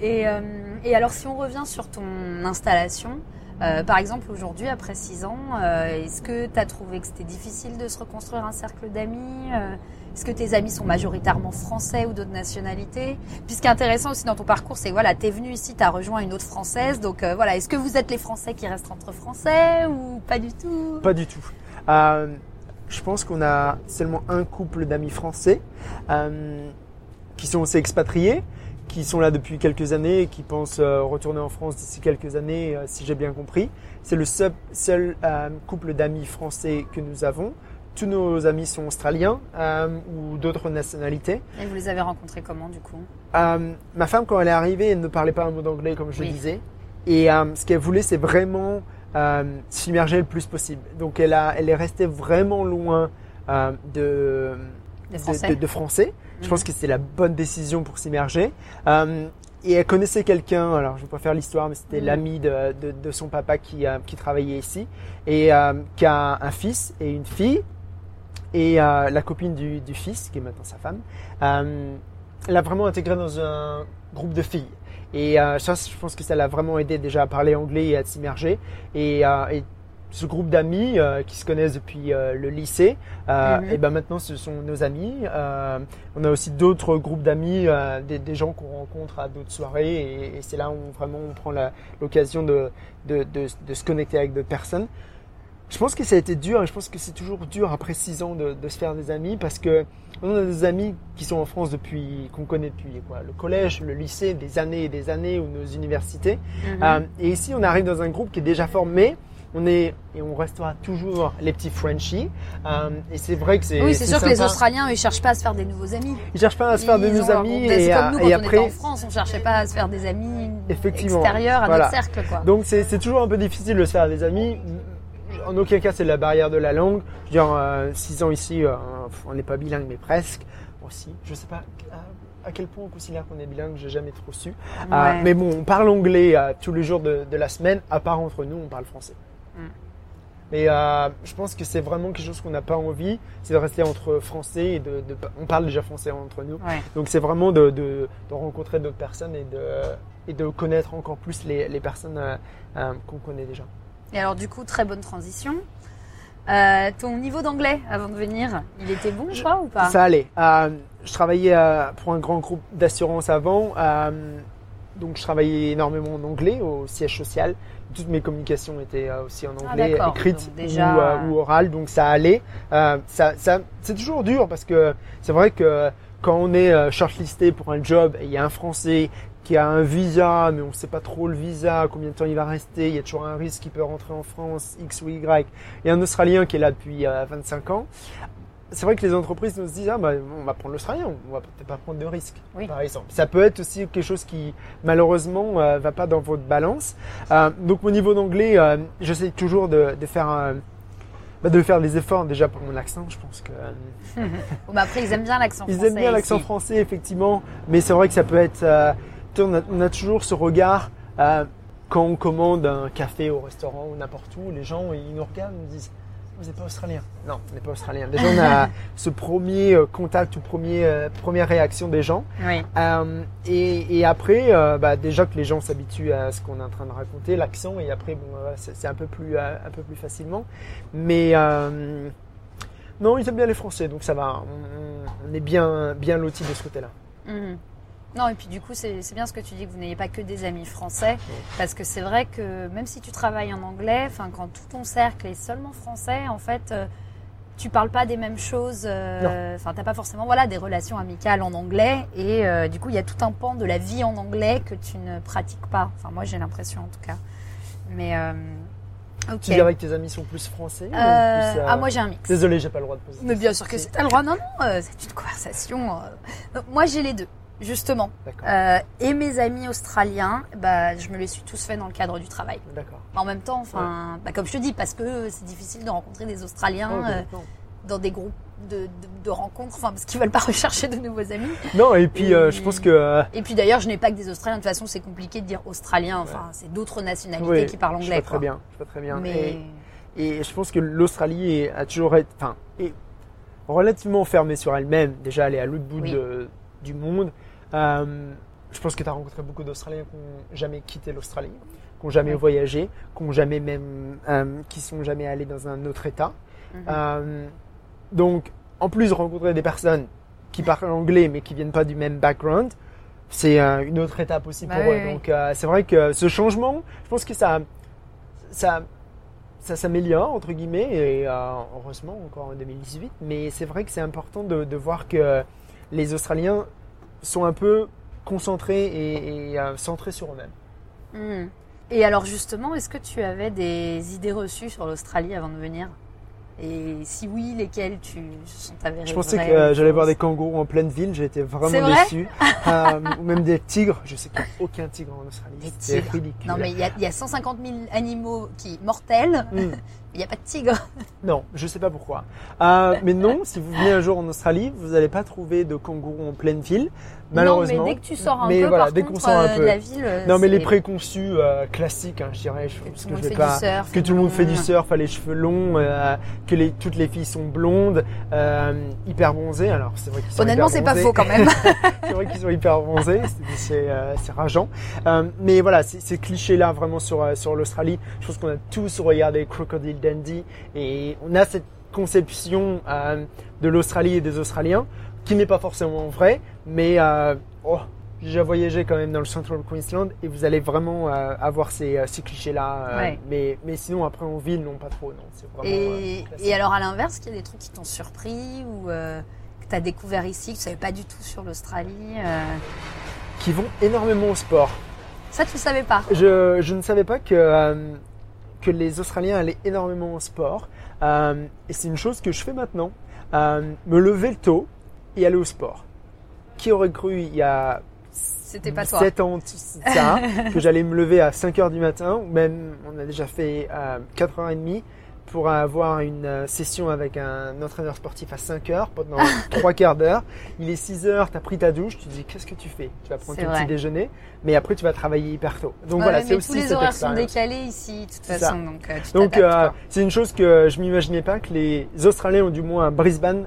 et, euh, et, alors si on revient sur ton installation, euh, par exemple aujourd'hui après 6 ans, euh, est-ce que tu as trouvé que c'était difficile de se reconstruire un cercle d'amis Est-ce que tes amis sont majoritairement français ou d'autres nationalités? Puis ce qui est intéressant aussi dans ton parcours, c'est voilà, tu es venu ici, tu as rejoint une autre française, donc voilà, est-ce que vous êtes les Français qui restent entre Français ou pas du tout? Pas du tout. Je pense qu'on a seulement un couple d'amis français qui sont aussi expatriés, qui sont là depuis quelques années et qui pensent euh, retourner en France d'ici quelques années, euh, si j'ai bien compris. C'est le seul, seul couple d'amis français que nous avons. Tous nos amis sont australiens ou d'autres nationalités. Et vous les avez rencontrés comment du coup? Ma femme, quand elle est arrivée, elle ne parlait pas un mot d'anglais comme je le disais. Et ce qu'elle voulait, c'est vraiment euh, s'immerger le plus possible. Donc elle, a, elle est restée vraiment loin euh. De, français. Je pense que c'est la bonne décision pour s'immerger. Euh, et elle connaissait quelqu'un, alors je ne vais pas faire l'histoire, mais c'était mhm. l'ami de, de, de, son papa qui, euh, qui travaillait ici, et euh, qui a un fils et une fille, et euh, la copine du, du, fils, qui est maintenant sa femme, l'a vraiment intégré dans un groupe de filles. Et ça, je pense que ça l'a vraiment aidé déjà à parler anglais et à s'immerger. Et, et, ce groupe d'amis euh, qui se connaissent depuis euh, le lycée, euh, mhm. et ben maintenant ce sont nos amis. on a aussi d'autres groupes d'amis, des, des, gens qu'on rencontre à d'autres soirées, et, et c'est là où vraiment on prend l'occasion de, de, de, de, se connecter avec d'autres personnes. Je pense que ça a été dur et je pense que c'est toujours dur après six ans de, de, se faire des amis parce que on a des amis qui sont en France depuis qu'on connaît depuis quoi, le collège, le lycée, des années et des années ou nos universités. Mhm. et ici, on arrive dans un groupe qui est déjà formé. On est et on restera toujours les petits Frenchies. Euh, et c'est vrai que c'est. Oui, c'est sûr que les Australiens, ils cherchent pas à se faire des nouveaux amis. Ils cherchent pas à se faire des nouveaux amis. Et, comme nous, quand et on après, était en France, on cherchait pas à se faire des amis Effectivement, extérieurs à voilà. notre cercle, quoi. Donc c'est toujours un peu difficile de se faire des amis en aucun cas c'est la barrière de la langue. Dire, euh, 6 ans ici, euh, on n'est pas bilingue, mais presque. Aussi, je sais pas à, quel point on considère qu'on est bilingue, j'ai jamais trop su. Euh, mais bon, on parle anglais euh, tous les jours de, de, la semaine, à part entre nous, on parle français. Mm. Mais je pense que c'est vraiment quelque chose qu'on n'a pas envie, c'est de rester entre français et de, de, on parle déjà français entre nous. Ouais. Donc c'est vraiment de, de, rencontrer d'autres personnes et de, et de connaître encore plus les, les personnes qu'on connaît déjà. Et alors du coup, très bonne transition. Euh, ton niveau d'anglais avant de venir, il était bon, je crois, ou pas? Ça allait. Euh, je travaillais euh, pour un grand groupe d'assurance avant, euh, donc je travaillais énormément en anglais au siège social. Toutes mes communications étaient euh, aussi en ah, anglais, ah, écrites déjà... ou, euh, ou, orales, donc ça allait. ça, ça, c'est toujours dur parce que c'est vrai que quand on est shortlisté pour un job et il y a un Français qui a un visa, mais on ne sait pas trop le visa, combien de temps il va rester, il y a toujours un risque qu'il peut rentrer en France, X ou Y. Il y a un Australien qui est là depuis 25 euh, ans. C'est vrai que les entreprises nous disent, ah, bah, on va prendre l'Australien, on va peut-être pas prendre de risques, oui. par exemple. Ça peut être aussi quelque chose qui, malheureusement, euh, va pas dans votre balance. Euh, donc, au niveau d'anglais, euh, j'essaie toujours de, de faire bah de faire des efforts déjà pour mon accent, je pense que. (laughs) bon, bah après, ils aiment bien l'accent français. Ils aiment bien l'accent français, effectivement, mais c'est vrai que ça peut être. On a, on a, toujours ce regard quand on commande un café au restaurant ou n'importe où, les gens ils nous regardent, ils nous disent vous n'êtes pas australien. Non, on n'est pas australien. Déjà, on a (laughs) ce premier euh, contact ou premier, euh, première réaction des gens. Oui. Euh, et, et, après, euh, bah, déjà que les gens s'habituent à ce qu'on est en train de raconter, l'accent, et après, bon, c'est un peu plus, un peu plus facilement. Mais non, ils aiment bien les Français, donc ça va. On, on est bien, bien lotis de ce côté-là. Mmh. Non, et puis du coup, c'est bien ce que tu dis, que vous n'ayez pas que des amis français, parce que c'est vrai que même si tu travailles en anglais, enfin, quand tout ton cercle est seulement français, en fait, euh, tu parles pas des mêmes choses, euh, enfin, t'as pas forcément, voilà, des relations amicales en anglais, et euh, du coup, il y a tout un pan de la vie en anglais que tu ne pratiques pas. Enfin, moi, j'ai l'impression, en tout cas. Mais, euh, ok. Tu dirais que tes amis sont plus français ou Euh, plus, euh, ah, moi, j'ai un mix. Désolé, j'ai pas le droit de poser. Mais bien sûr que c'est t'as le droit. Non, non, euh, c'est une conversation. Donc, moi, j'ai les deux, justement. Euh, et mes amis australiens, bah, je me les suis tous fait dans le cadre du travail. D'accord. En même temps, enfin, bah, comme je te dis, parce que c'est difficile de rencontrer des Australiens Oh, euh, dans des groupes de, de, de rencontres, enfin, parce qu'ils veulent pas (laughs) rechercher de nouveaux amis. Non, et puis euh, je pense que Et puis d'ailleurs, je n'ai pas que des Australiens. De toute façon, c'est compliqué de dire Australien. Enfin, c'est d'autres nationalités oui, qui parlent je anglais. vois très quoi. bien, je très bien. Mais Et, et je pense que l'Australie a toujours été, enfin, est relativement fermée sur elle-même. Déjà, elle est à l'autre bout Oui. de- du monde. Euh, je pense que tu as rencontré beaucoup d'Australiens qui n'ont jamais quitté l'Australie, qui n'ont jamais voyagé, qui n'ont jamais même, euh, qui sont jamais allés dans un autre État. Mhm. Euh, donc, en plus de rencontrer des personnes qui parlent anglais mais qui viennent pas du même background, c'est une autre étape aussi Bah pour oui, eux. oui. Donc, c'est vrai que ce changement, je pense que ça, ça, ça s'améliore entre guillemets et euh, heureusement encore en 2018. Mais c'est vrai que c'est important de, de voir que les Australiens sont un peu concentrés et, euh, centrés sur eux-mêmes. Hmm. Et alors justement, est-ce que tu avais des idées reçues sur l'Australie avant de venir? Et si oui, lesquelles tu sont avérées Je pensais que euh, j'allais voir des kangourous en pleine ville, j'ai été vraiment vrai déçu. (laughs) Euh, ou même des tigres, je sais qu'il n'y a aucun tigre en Australie. Des C'est tigres. ridicule. Non, mais il y, y a 150 000 animaux qui mortels, (laughs) mais Hmm. il n'y a pas de tigre. Non, je sais pas pourquoi. Euh, mais non, si vous venez un jour en Australie, vous n'allez pas trouver de kangourous en pleine ville, malheureusement. Non, mais dès que tu sors un Mais peu, voilà, par dès contre, sort un euh, peu. de la ville, euh, Non, mais les préconçus euh, classiques, hein, je dirais, je, que parce que le monde je fait vais pas. du surf. que tout le monde fait du surf, a les cheveux longs, euh, que les, toutes les filles sont blondes, euh, hyper bronzées. Alors c'est vrai qu'ils sont Honnêtement, c'est pas faux quand même. (laughs) c'est vrai qu'ils sont hyper bronzés, c'est- euh, rageant. Euh, mais voilà, ces, clichés-là vraiment sur, euh, sur l'Australie, je pense qu'on a tous regardé Crocodile Dundee et on a cette conception euh, de l'Australie et des Australiens qui n'est pas forcément vraie, mais euh, oh, j'ai voyagé quand même dans le Central Queensland et vous allez vraiment euh, avoir ces, euh, ces clichés-là. euh, Ouais. mais, mais sinon, après en ville, non, pas trop. Non, vraiment, Et, et alors à l'inverse, qu'il y a des trucs qui t'ont surpris ou que tu as découvert ici, que tu savais pas du tout sur l'Australie Qui vont énormément au sport. Ça, tu savais pas? Je, je ne savais pas que, que les Australiens allaient énormément au sport. Et c'est une chose que je fais maintenant. Me lever tôt et aller au sport. Qui aurait cru il y a C'était pas toi. 7 ans ça, (laughs) que j'allais me lever à 5 heures du matin, ou même on a déjà fait euh, 4h30 pour avoir une euh, session avec un entraîneur sportif à 5 heures pendant (laughs) 3 quarts d'heure. Il est 6 heures, tu as pris ta douche, tu te dis qu'est-ce que tu fais? Tu vas prendre ton vrai. petit déjeuner, mais après tu vas travailler hyper tôt. Donc Ouais, voilà, c'est tous aussi les cette horaires sont décalés ici, de toute façon, donc euh, euh, c'est une chose que je m'imaginais pas que les Australiens ont du moins à Brisbane.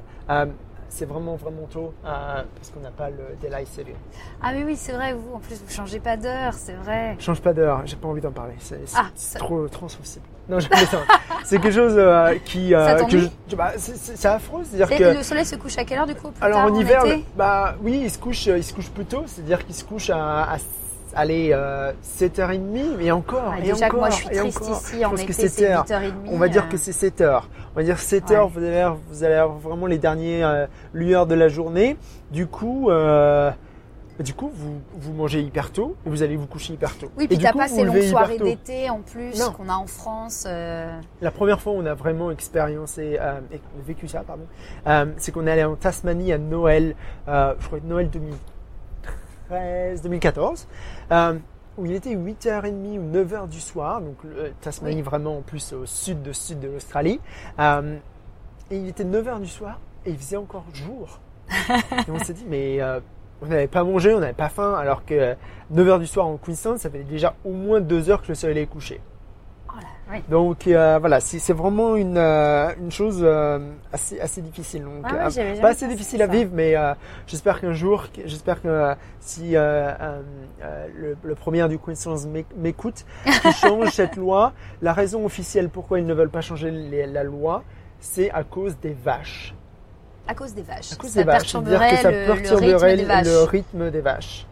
C'est vraiment vraiment tôt euh, parce qu'on n'a pas le daylight saving. Ah mais oui, c'est vrai, vous, en plus, vous changez pas d'heure, c'est vrai. Change pas d'heure, j'ai pas envie d'en parler. C'est Ah, ça- trop transmissible. Non, je (laughs) c'est quelque chose euh, qui. euh, Ça que t'ennuie je- bah, c'est- affreux, c'est-à-dire que. Le soleil se couche à quelle heure du coup plus Alors tard, en hiver, été le- bah oui, il se couche, il se couche plus tôt, c'est-à-dire qu'il se couche à, à allez, euh, 7h30, mais encore, Ah, et Déjà que encore, moi je suis triste encore. ici, Je en été c'est c'est heures. 8h30. On va dire euh, que c'est 7 heures. On va dire 7 heures, Ouais. vous allez, avoir- vous allez avoir vraiment les derniers euh, lueurs de la journée. Du coup, euh, du coup, vous, vous mangez hyper tôt et vous allez vous coucher hyper tôt. Oui, Et puis t'as pas ces longues soirées d'été en plus qu'on a en France. euh, La première fois où on a vraiment expériencé, euh, vécu ça, pardon, euh, c'est qu'on est allé en Tasmanie à Noël, euh, je crois que Noël 2013, 2014, euh, où il était 8h30 ou 9h du soir, donc le- Tasmanie Oui. vraiment en plus au sud de sud de l'Australie, euh, et il était 9h du soir et il faisait encore jour. et on s'est dit, mais euh, on n'avait pas mangé, on n'avait pas faim, alors que 9h du soir en Queensland, ça fait déjà au moins 2 heures que le soleil est couché. Oui. Donc euh, voilà, c'est vraiment une, euh, une chose euh, assez, assez difficile. Donc, Ah ouais, pas assez difficile à vivre, mais j'espère qu'un jour, j'espère que si le, le premier du Queensland m'éc- m'écoute, qu'il (laughs) change cette loi. La raison officielle pourquoi ils ne veulent pas changer les- la loi, c'est à cause des vaches. À cause des vaches. À cause ça des vaches, c'est-à-dire perturberait que ça le rythme des vaches.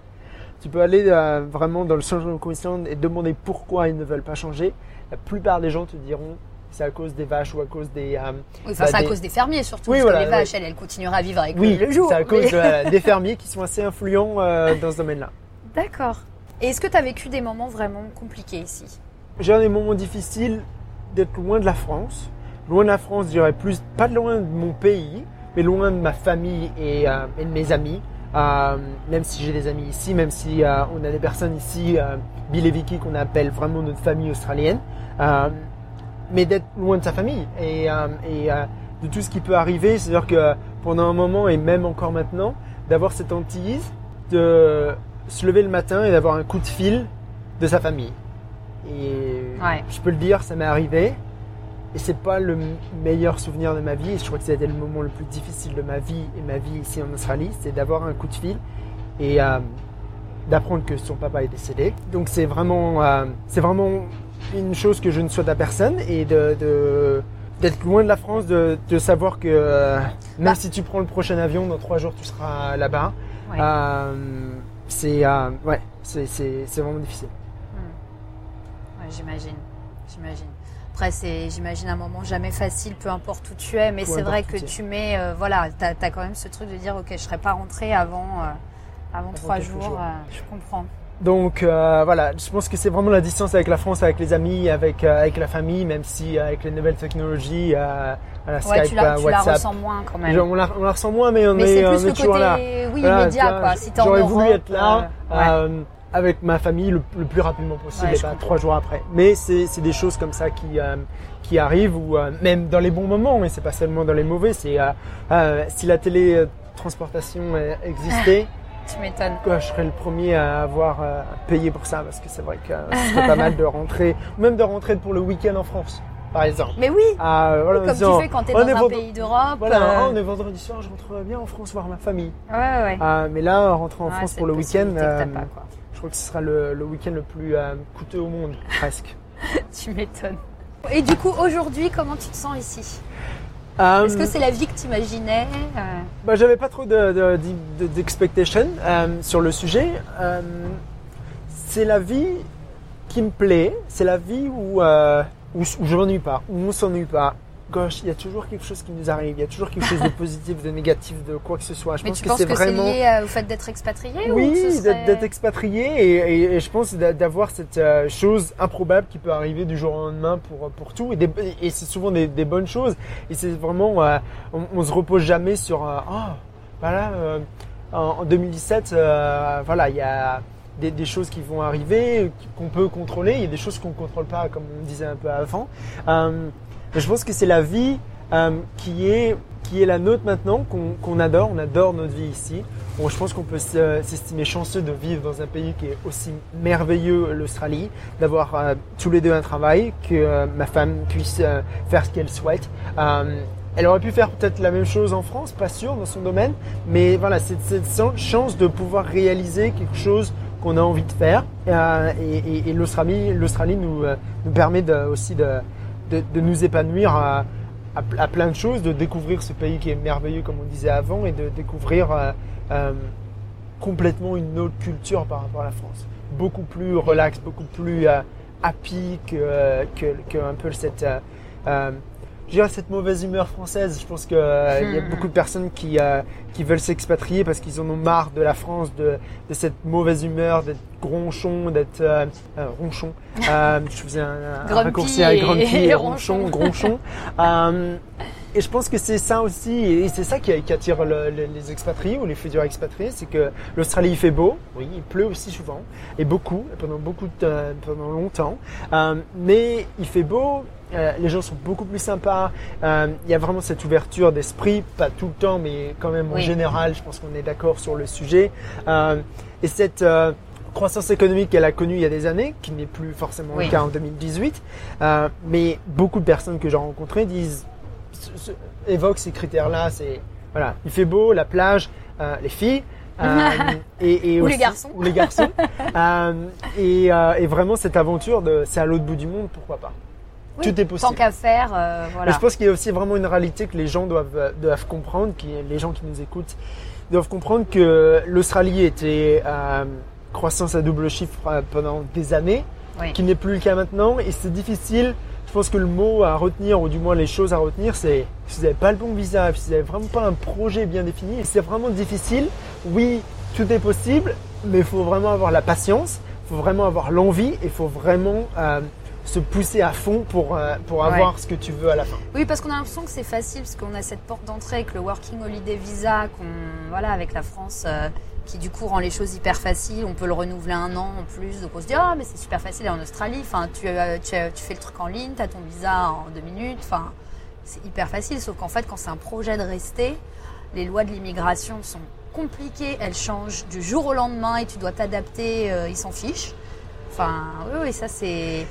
Tu peux aller euh, vraiment dans le changement de Queensland et demander pourquoi ils ne veulent pas changer. La plupart des gens te diront c'est à cause des vaches ou à cause des. Euh, oui, enfin, bah, c'est à des- cause des fermiers surtout. Oui, parce voilà, que les vaches, oui. elles, elles continueraient à vivre avec Oui, le jour. c'est à cause mais- de, euh, (laughs) des fermiers qui sont assez influents euh, dans ce domaine-là. D'accord. Et est-ce que tu as vécu des moments vraiment compliqués ici? J'ai des moments difficiles d'être loin de la France. Loin de la France, je dirais plus, pas loin de mon pays, mais loin de ma famille et, euh, et de mes amis. Euh, même si j'ai des amis ici, même si euh, on a des personnes ici, euh, Bill et Vicky, qu'on appelle vraiment notre famille australienne. Euh, mais d'être loin de sa famille et, et de tout ce qui peut arriver. C'est-à-dire que pendant un moment, et même encore maintenant, d'avoir cette hantise de se lever le matin et d'avoir un coup de fil de sa famille. Et Ouais. je peux le dire, ça m'est arrivé. Et c'est pas le meilleur souvenir de ma vie. Je crois que c'était le moment le plus difficile de ma vie et ma vie ici en Australie, c'est d'avoir un coup de fil et euh, d'apprendre que son papa est décédé. Donc c'est vraiment, euh, c'est vraiment une chose que je ne souhaite à personne et de, de- d'être loin de la France, de, de savoir que euh, même Bah. si tu prends le prochain avion, dans trois jours tu seras là-bas. Ouais. Euh, c'est euh, ouais, c'est, c'est, c'est vraiment difficile. Ouais, j'imagine. J'imagine. Après, c'est, j'imagine, un moment jamais facile, peu importe où tu es, mais c'est vrai que tu tu mets, euh, voilà, t'as, as quand même ce truc de dire, ok, je serais pas rentrée avant, euh, avant trois jours. jours. euh, je comprends. Donc voilà, je pense que c'est vraiment la distance avec la France, avec les amis, avec, avec la famille, même si avec les nouvelles technologies, euh, voilà, Ouais, Skype, tu la, tu la WhatsApp, ressens moins quand même. on, la, on la ressent moins, mais on mais est, on plus est le toujours là. oui, Voilà, tu immédiat, quoi. Si J'aurais voulu être là ouais. Avec ma famille le, le plus rapidement possible, Ouais, et pas comprends. trois jours après. Mais c'est c'est des choses comme ça qui, euh, qui arrivent, ou euh, même dans les bons moments, mais c'est pas seulement dans les mauvais. C'est euh, si la télétransportation existait. (laughs) tu m'étonnes. Je serais le premier à avoir payé pour ça parce que c'est vrai que ce serait pas mal de rentrer, ou même de rentrer pour le week-end en France, par exemple. Mais oui, Ah, voilà, comme disant, tu fais quand t'es dans un pays d'Europe. Voilà, euh, on est vendredi soir, je rentre bien en France voir ma famille. Ouais, ouais, ouais. Ah, mais là, rentrer en Ouais, France c'est pour le week-end, euh, je crois que ce sera le, le week-end le plus euh, coûteux au monde, (laughs) presque. Tu m'étonnes. Et du coup, aujourd'hui, comment tu te sens ici? Euh, Est-ce que c'est la vie que tu imaginais Bah, j'avais pas trop de, de- de- d'expectation euh, sur le sujet. Euh, c'est la vie qui me plaît. C'est la vie où, euh, où, où je m'ennuie pas, où on s'ennuie pas. Il y a toujours quelque chose qui nous arrive. Il y a toujours quelque chose de (laughs) positif, de négatif, de quoi que ce soit. Je Mais pense tu que c'est vraiment. lié euh, au fait d'être expatrié ou Oui, d'être serait- d'être expatrié et, et- et je pense d'a- d'avoir cette euh, chose improbable qui peut arriver du jour au lendemain pour, pour tout. Et, des- et c'est souvent des, des bonnes choses. Et c'est vraiment, euh, on, on se repose jamais sur, euh, ah, voilà, euh, en, en 2017, euh, voilà, il y a des, des choses qui vont arriver, qu'on peut contrôler. Il y a des choses qu'on contrôle pas, comme on disait un peu avant. Euh, je pense que c'est la vie euh, qui est qui est la nôtre maintenant, qu'on qu'on adore. On adore notre vie ici. Bon, je pense qu'on peut se- s'estimer chanceux de vivre dans un pays qui est aussi merveilleux, l'Australie, d'avoir euh, tous les deux un travail, que euh, ma femme puisse euh, faire ce qu'elle souhaite. Euh, elle aurait pu faire peut-être la même chose en France, pas sûr, dans son domaine, mais voilà, c'est cette chance de pouvoir réaliser quelque chose qu'on a envie de faire. Euh, et et- et l'Australie, l'Australie nous, euh, nous permet de- aussi de, de, nous épanouir à, plein de choses, de découvrir ce pays qui est merveilleux, comme on disait avant, et de découvrir euh, euh, complètement une autre culture par rapport à la France. Beaucoup plus relax, beaucoup plus euh, happy que, que un peu cette, euh, euh, je dirais cette mauvaise humeur française. Je pense qu'il y a Hmm. beaucoup de personnes qui, euh, qui veulent s'expatrier parce qu'ils en ont marre de la France, de, de cette mauvaise humeur, d'être gronchon, d'être euh, euh, ronchon. Euh, je faisais un, un raccourci à grumpy et et (laughs) ronchon. ronchon, gronchon. (laughs) Euh, et je pense que c'est ça aussi, et c'est ça qui, qui attire le- le- les expatriés ou les futurs expatriés, c'est que l'Australie il fait beau, oui, il pleut aussi souvent, et beaucoup, pendant beaucoup de pendant longtemps, Euh, mais il fait beau, euh, les gens sont beaucoup plus sympas, euh, il y a vraiment cette ouverture d'esprit, pas tout le temps, mais quand même en Oui. général, je pense qu'on est d'accord sur le sujet, Euh, et cette croissance économique qu'elle a connue il y a des années, qui n'est plus forcément Oui. le cas en 2018, euh, mais beaucoup de personnes que j'ai rencontrées disent évoquent ces critères-là. C'est voilà, il fait beau, la plage, les filles. (laughs) et, et Ou les aussi- garçons. ou les garçons. (laughs) Et, et vraiment cette aventure de c'est à l'autre bout du monde, pourquoi pas. Oui, Tout est possible. Tant qu'à faire, euh, Mais je pense qu'il y a aussi vraiment une réalité que les gens doivent, euh, doivent comprendre, qui, les gens qui nous écoutent doivent comprendre que l'Australie était euh, croissance à double chiffre euh, pendant des années, Oui. qui n'est plus le cas maintenant. Et c'est difficile. Je pense que le mot à retenir, ou du moins les choses à retenir, c'est si vous n'avez pas le bon visa, si vous n'avez vraiment pas un projet bien défini, c'est vraiment difficile. Oui, tout est possible, mais il faut vraiment avoir la patience, il faut vraiment avoir l'envie, et il faut vraiment euh, se pousser à fond pour, euh, pour Ouais. avoir ce que tu veux à la fin. Oui, parce qu'on a l'impression que c'est facile, parce qu'on a cette porte d'entrée avec le Working Holiday Visa, qu'on, voilà, avec la France, euh, qui du coup rend les choses hyper faciles. On peut le renouveler un an en plus, donc on se dit ah mais c'est super facile en Australie. Enfin, tu, euh, tu, tu fais le truc en ligne, tu as ton visa en deux minutes. Enfin, c'est hyper facile. Sauf qu'en fait, quand c'est un projet de rester, les lois de l'immigration sont compliquées. Elles changent du jour au lendemain et tu dois t'adapter. ils s'en fichent. Enfin, oui, oui, ça c'est.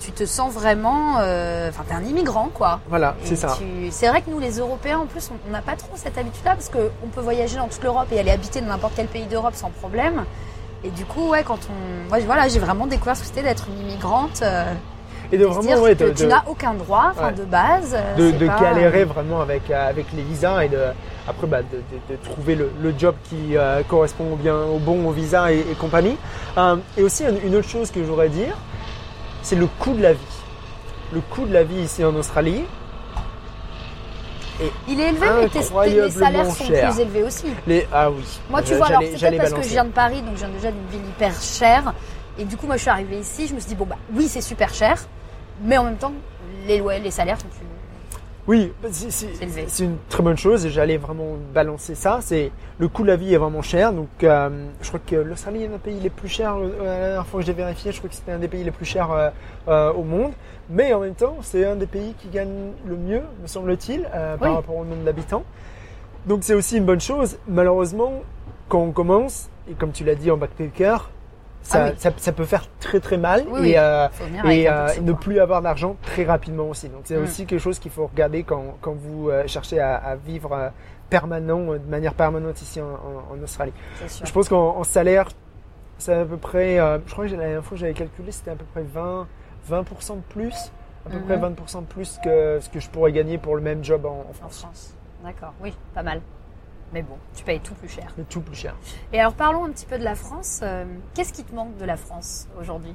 Tu te sens vraiment. euh, Enfin, t'es un immigrant, quoi. Voilà, c'est ça. tu- C'est vrai que nous, les Européens, en plus, on- n'a pas trop cette habitude-là parce qu'on peut voyager dans toute l'Europe et aller habiter dans n'importe quel pays d'Europe sans problème. Et du coup, ouais, quand on. Moi, voilà, j'ai vraiment découvert ce que c'était d'être une immigrante. euh, Et de vraiment, dire ouais, que de, tu de- n'as aucun droit, Ouais. de base. euh, de, c'est de pas- galérer vraiment avec, avec les visas et de, après bah, de, trouver le, le job qui euh, correspond bien au bon au visa et, et compagnie. Et aussi une, une autre chose que j'aurais à dire, c'est le coût de la vie. Le coût de la vie ici en Australie, Il est élevé, mais tes- les salaires sont cher. plus élevés aussi. les ah oui. Moi, tu Je- vois, alors c'est peut-être parce que je viens de Paris, donc je viens déjà d'une ville hyper chère. Et du coup, moi, je suis arrivée ici, je me suis dit, bon, bah oui, c'est super cher, mais en même temps, les, loyers, les salaires sont plus. Oui, c'est- une très bonne chose et j'allais vraiment balancer ça. C'est le coût de la vie est vraiment cher, donc euh, je crois que l'Australie est un des pays les plus chers. euh, La dernière fois que j'ai vérifié, je crois que c'était un des pays les plus chers euh, au monde. Mais en même temps, c'est un des pays qui gagne le mieux, me semble-t-il, par rapport au nombre d'habitants. Donc c'est aussi une bonne chose. Malheureusement, quand on commence et comme tu l'as dit en backpacker, ça, Ah oui. ça, ça peut faire très très mal Oui, et euh, et euh, ne plus avoir d'argent très rapidement aussi. Donc c'est Mm. aussi quelque chose qu'il faut regarder quand, quand vous euh, cherchez à, à vivre permanent, de manière permanente ici en, en- en Australie. Je pense qu'en en salaire, c'est à peu près, je crois que la dernière fois que j'avais calculé, c'était à peu près 20, 20% de plus, à peu Mhm. près 20% de plus que ce que je pourrais gagner pour le même job en, en En France. France. D'accord, oui, pas mal. Mais bon, tu payes tout plus cher. Tout plus cher. Et alors parlons un petit peu de la France. Euh, Qu'est-ce qui te manque de la France aujourd'hui?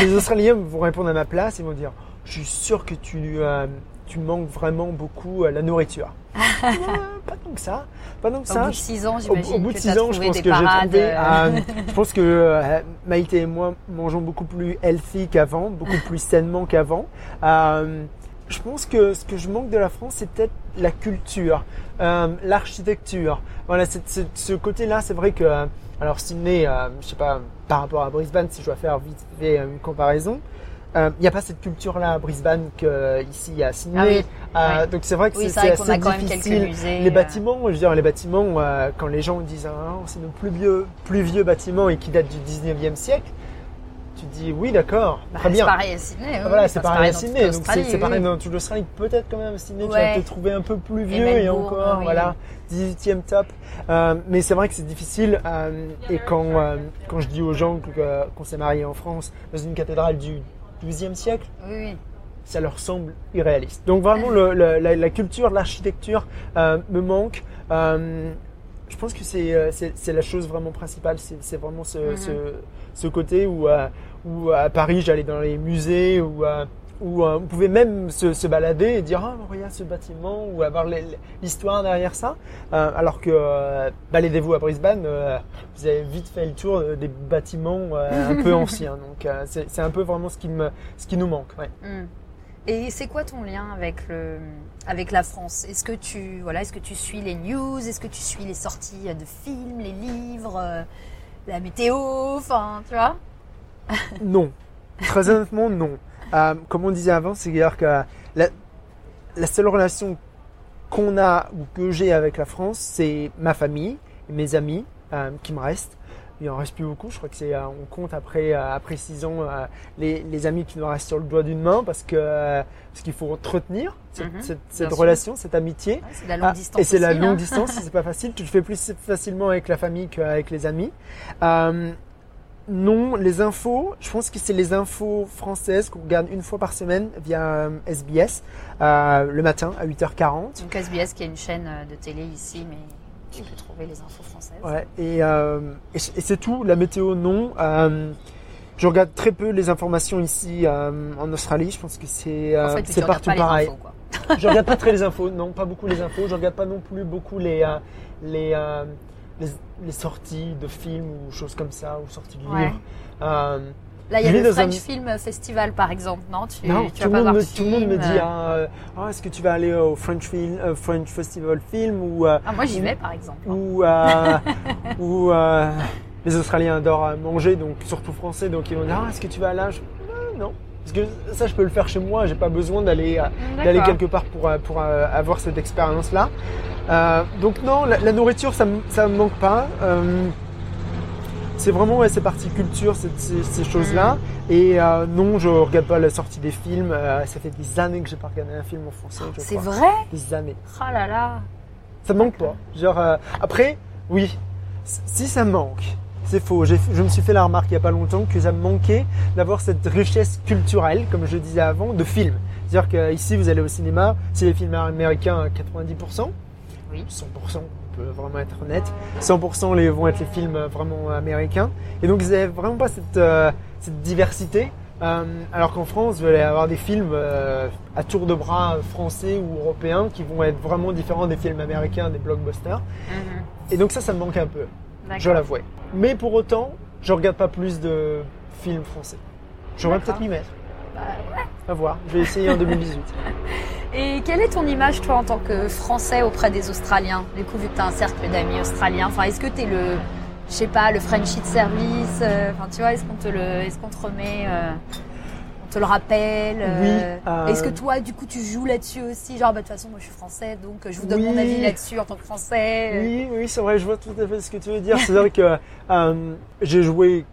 Les Australiens (laughs) vont répondre à ma place, ils vont dire Je suis sûr que tu, euh, tu manques vraiment beaucoup la nourriture. (laughs) Ouais, pas tant que ça. Pas tant que Au ça. bout de 6 ans, j'imagine au bout de que 6 t'as ans, je trouvé pense des que j'ai parades. trouvé. euh, euh, (laughs) je pense que euh, Maïté et moi mangeons beaucoup plus healthy qu'avant, beaucoup plus sainement qu'avant. Euh, je pense que ce que je manque de la France, c'est peut-être la culture, euh, l'architecture. Voilà, c'est- c'est- ce côté-là, c'est vrai que. euh, alors Sydney, euh, je sais pas, par rapport à Brisbane, si je dois faire vite fait une comparaison, euh, il n'y a pas cette culture-là à Brisbane qu'ici à Sydney. Ah oui, Euh, oui. Donc c'est vrai que Oui, c'est assez a quand même difficile. musées. Les euh, bâtiments, je veux dire, les bâtiments, euh, quand les gens disent ah, c'est nos plus vieux, plus vieux bâtiments et qui datent du 19e siècle, tu te dis oui, d'accord, bah, très bien. C'est pareil à Sydney. oui, voilà, c'est enfin, pareil à Sydney, donc c'est pareil dans toute l'Australie. Peut-être quand même à Sydney, tu Ouais. vas te trouver un peu plus vieux et, encore, oui. voilà, 18e top. Euh, mais c'est vrai que c'est difficile. euh, et quand, euh, quand je dis aux gens qu'on s'est marié en France dans une cathédrale du 12e siècle, Oui, ça leur semble irréaliste. Donc vraiment, le- le- la, la culture, l'architecture me manque. Je pense que c'est la chose vraiment principale. C'est vraiment ce, Mhm. ce, ce côté où, euh, où à Paris, j'allais dans les musées, où, euh, où euh, on pouvait même se, se balader et dire ah regarde ce bâtiment ou avoir l'histoire derrière ça. Euh, alors que euh, baladez-vous à Brisbane, euh, vous avez vite fait le tour euh, des bâtiments euh, un peu (laughs) anciens. Donc euh, c'est un peu vraiment ce qui me ce qui nous manque. Ouais. Hmm. Et c'est quoi ton lien avec le avec la France? Est-ce que tu voilà, est-ce que tu suis les news? Est-ce que tu suis les sorties de films, les livres, euh, la météo Enfin, tu vois Non. Très honnêtement, non. Euh, comme on disait avant, c'est-à-dire que la, seule relation qu'on a ou que j'ai avec la France, c'est ma famille et mes amis euh, qui me restent. Il en reste plus beaucoup. Je crois que c'est, euh, on compte après euh, après six ans euh, les, les amis qui nous restent sur le doigt d'une main parce que parce qu'il faut entretenir cette, Mhm, cette, relation, cette amitié. Ouais, C'est la longue Ah, distance. et c'est la aussi, longue hein. distance, c'est pas facile. Tu le fais plus facilement avec la famille qu'avec les amis. Euh, non, les infos, je pense que c'est les infos françaises qu'on regarde une fois par semaine via SBS euh, le matin à 8h40. Donc SBS qui est une chaîne de télé ici, mais tu peux trouver les infos françaises. Ouais, et, euh, et, c'est tout. La météo, non. Euh, je regarde très peu les informations ici euh, en Australie. Je pense que c'est en fait, partout pareil. infos, quoi. je regarde pas très les infos, non, pas beaucoup les infos. Je regarde pas non plus beaucoup les les, les les sorties de films ou choses comme ça ou sorties de livres. Là, il y a le un- French Film Festival, par exemple, non? Tu, non, tu tout, vas le pas monde me, de tout le monde me film, dit euh, ah, euh, Ah, est-ce que tu vas aller au French film, euh, French Festival film ou Ah, moi, j'y vais, par exemple. ou (laughs) ou les Australiens adorent manger donc surtout français donc ils vont dire ah, est-ce que tu vas là? Je- non, parce que ça je peux le faire chez moi j'ai pas besoin d'aller euh, d'aller quelque part pour, pour avoir cette expérience-là. Euh, donc non, la, la nourriture, ça ça me manque pas. Euh, c'est vraiment ouais, ces parties culture, ces, ces, ces choses-là. Mm. Et euh, non, je regarde pas la sortie des films. Euh, ça fait des années que j'ai pas regardé un film en français. C'est vrai? Des années. Oh là là Ça me manque pas. Genre euh, après, oui, si ça me manque. C'est faux. Je me suis fait la remarque il y a pas longtemps que ça me manquait d'avoir cette richesse culturelle, comme je disais avant, de films. C'est-à-dire qu'ici, vous allez au cinéma, c'est les films américains à 90%, Oui. 100%, on peut vraiment être honnête. 100% les, vont être les films vraiment américains. Et donc, vous n'avez vraiment pas cette, euh, cette diversité. Euh, alors qu'en France, vous allez avoir des films euh, à tour de bras français ou européens qui vont être vraiment différents des films américains, des blockbusters. Mhm. Et donc ça, ça me manque un peu, je l'avoue. Mais pour autant, je regarde pas plus de films français. J'aurais D'accord. peut-être m'y mettre. Bah, À voir. Je vais essayer en 2018. (laughs) Et quelle est ton image, toi, en tant que Français auprès des Australiens Du coup, vu que tu as un cercle d'amis australiens, enfin, est-ce que tu es le, je sais pas, le Frenchie de service euh, Enfin, tu vois, est-ce qu'on te le, est-ce qu'on te remet, euh, on te le rappelle euh, Oui, euh, Est-ce que toi, du coup, tu joues là-dessus aussi? Genre, bah, de toute façon, moi, je suis Français, donc je vous donne mon avis là-dessus en tant que Français. Oui, oui, c'est vrai, je vois tout à fait ce que tu veux dire. C'est vrai que j'ai joué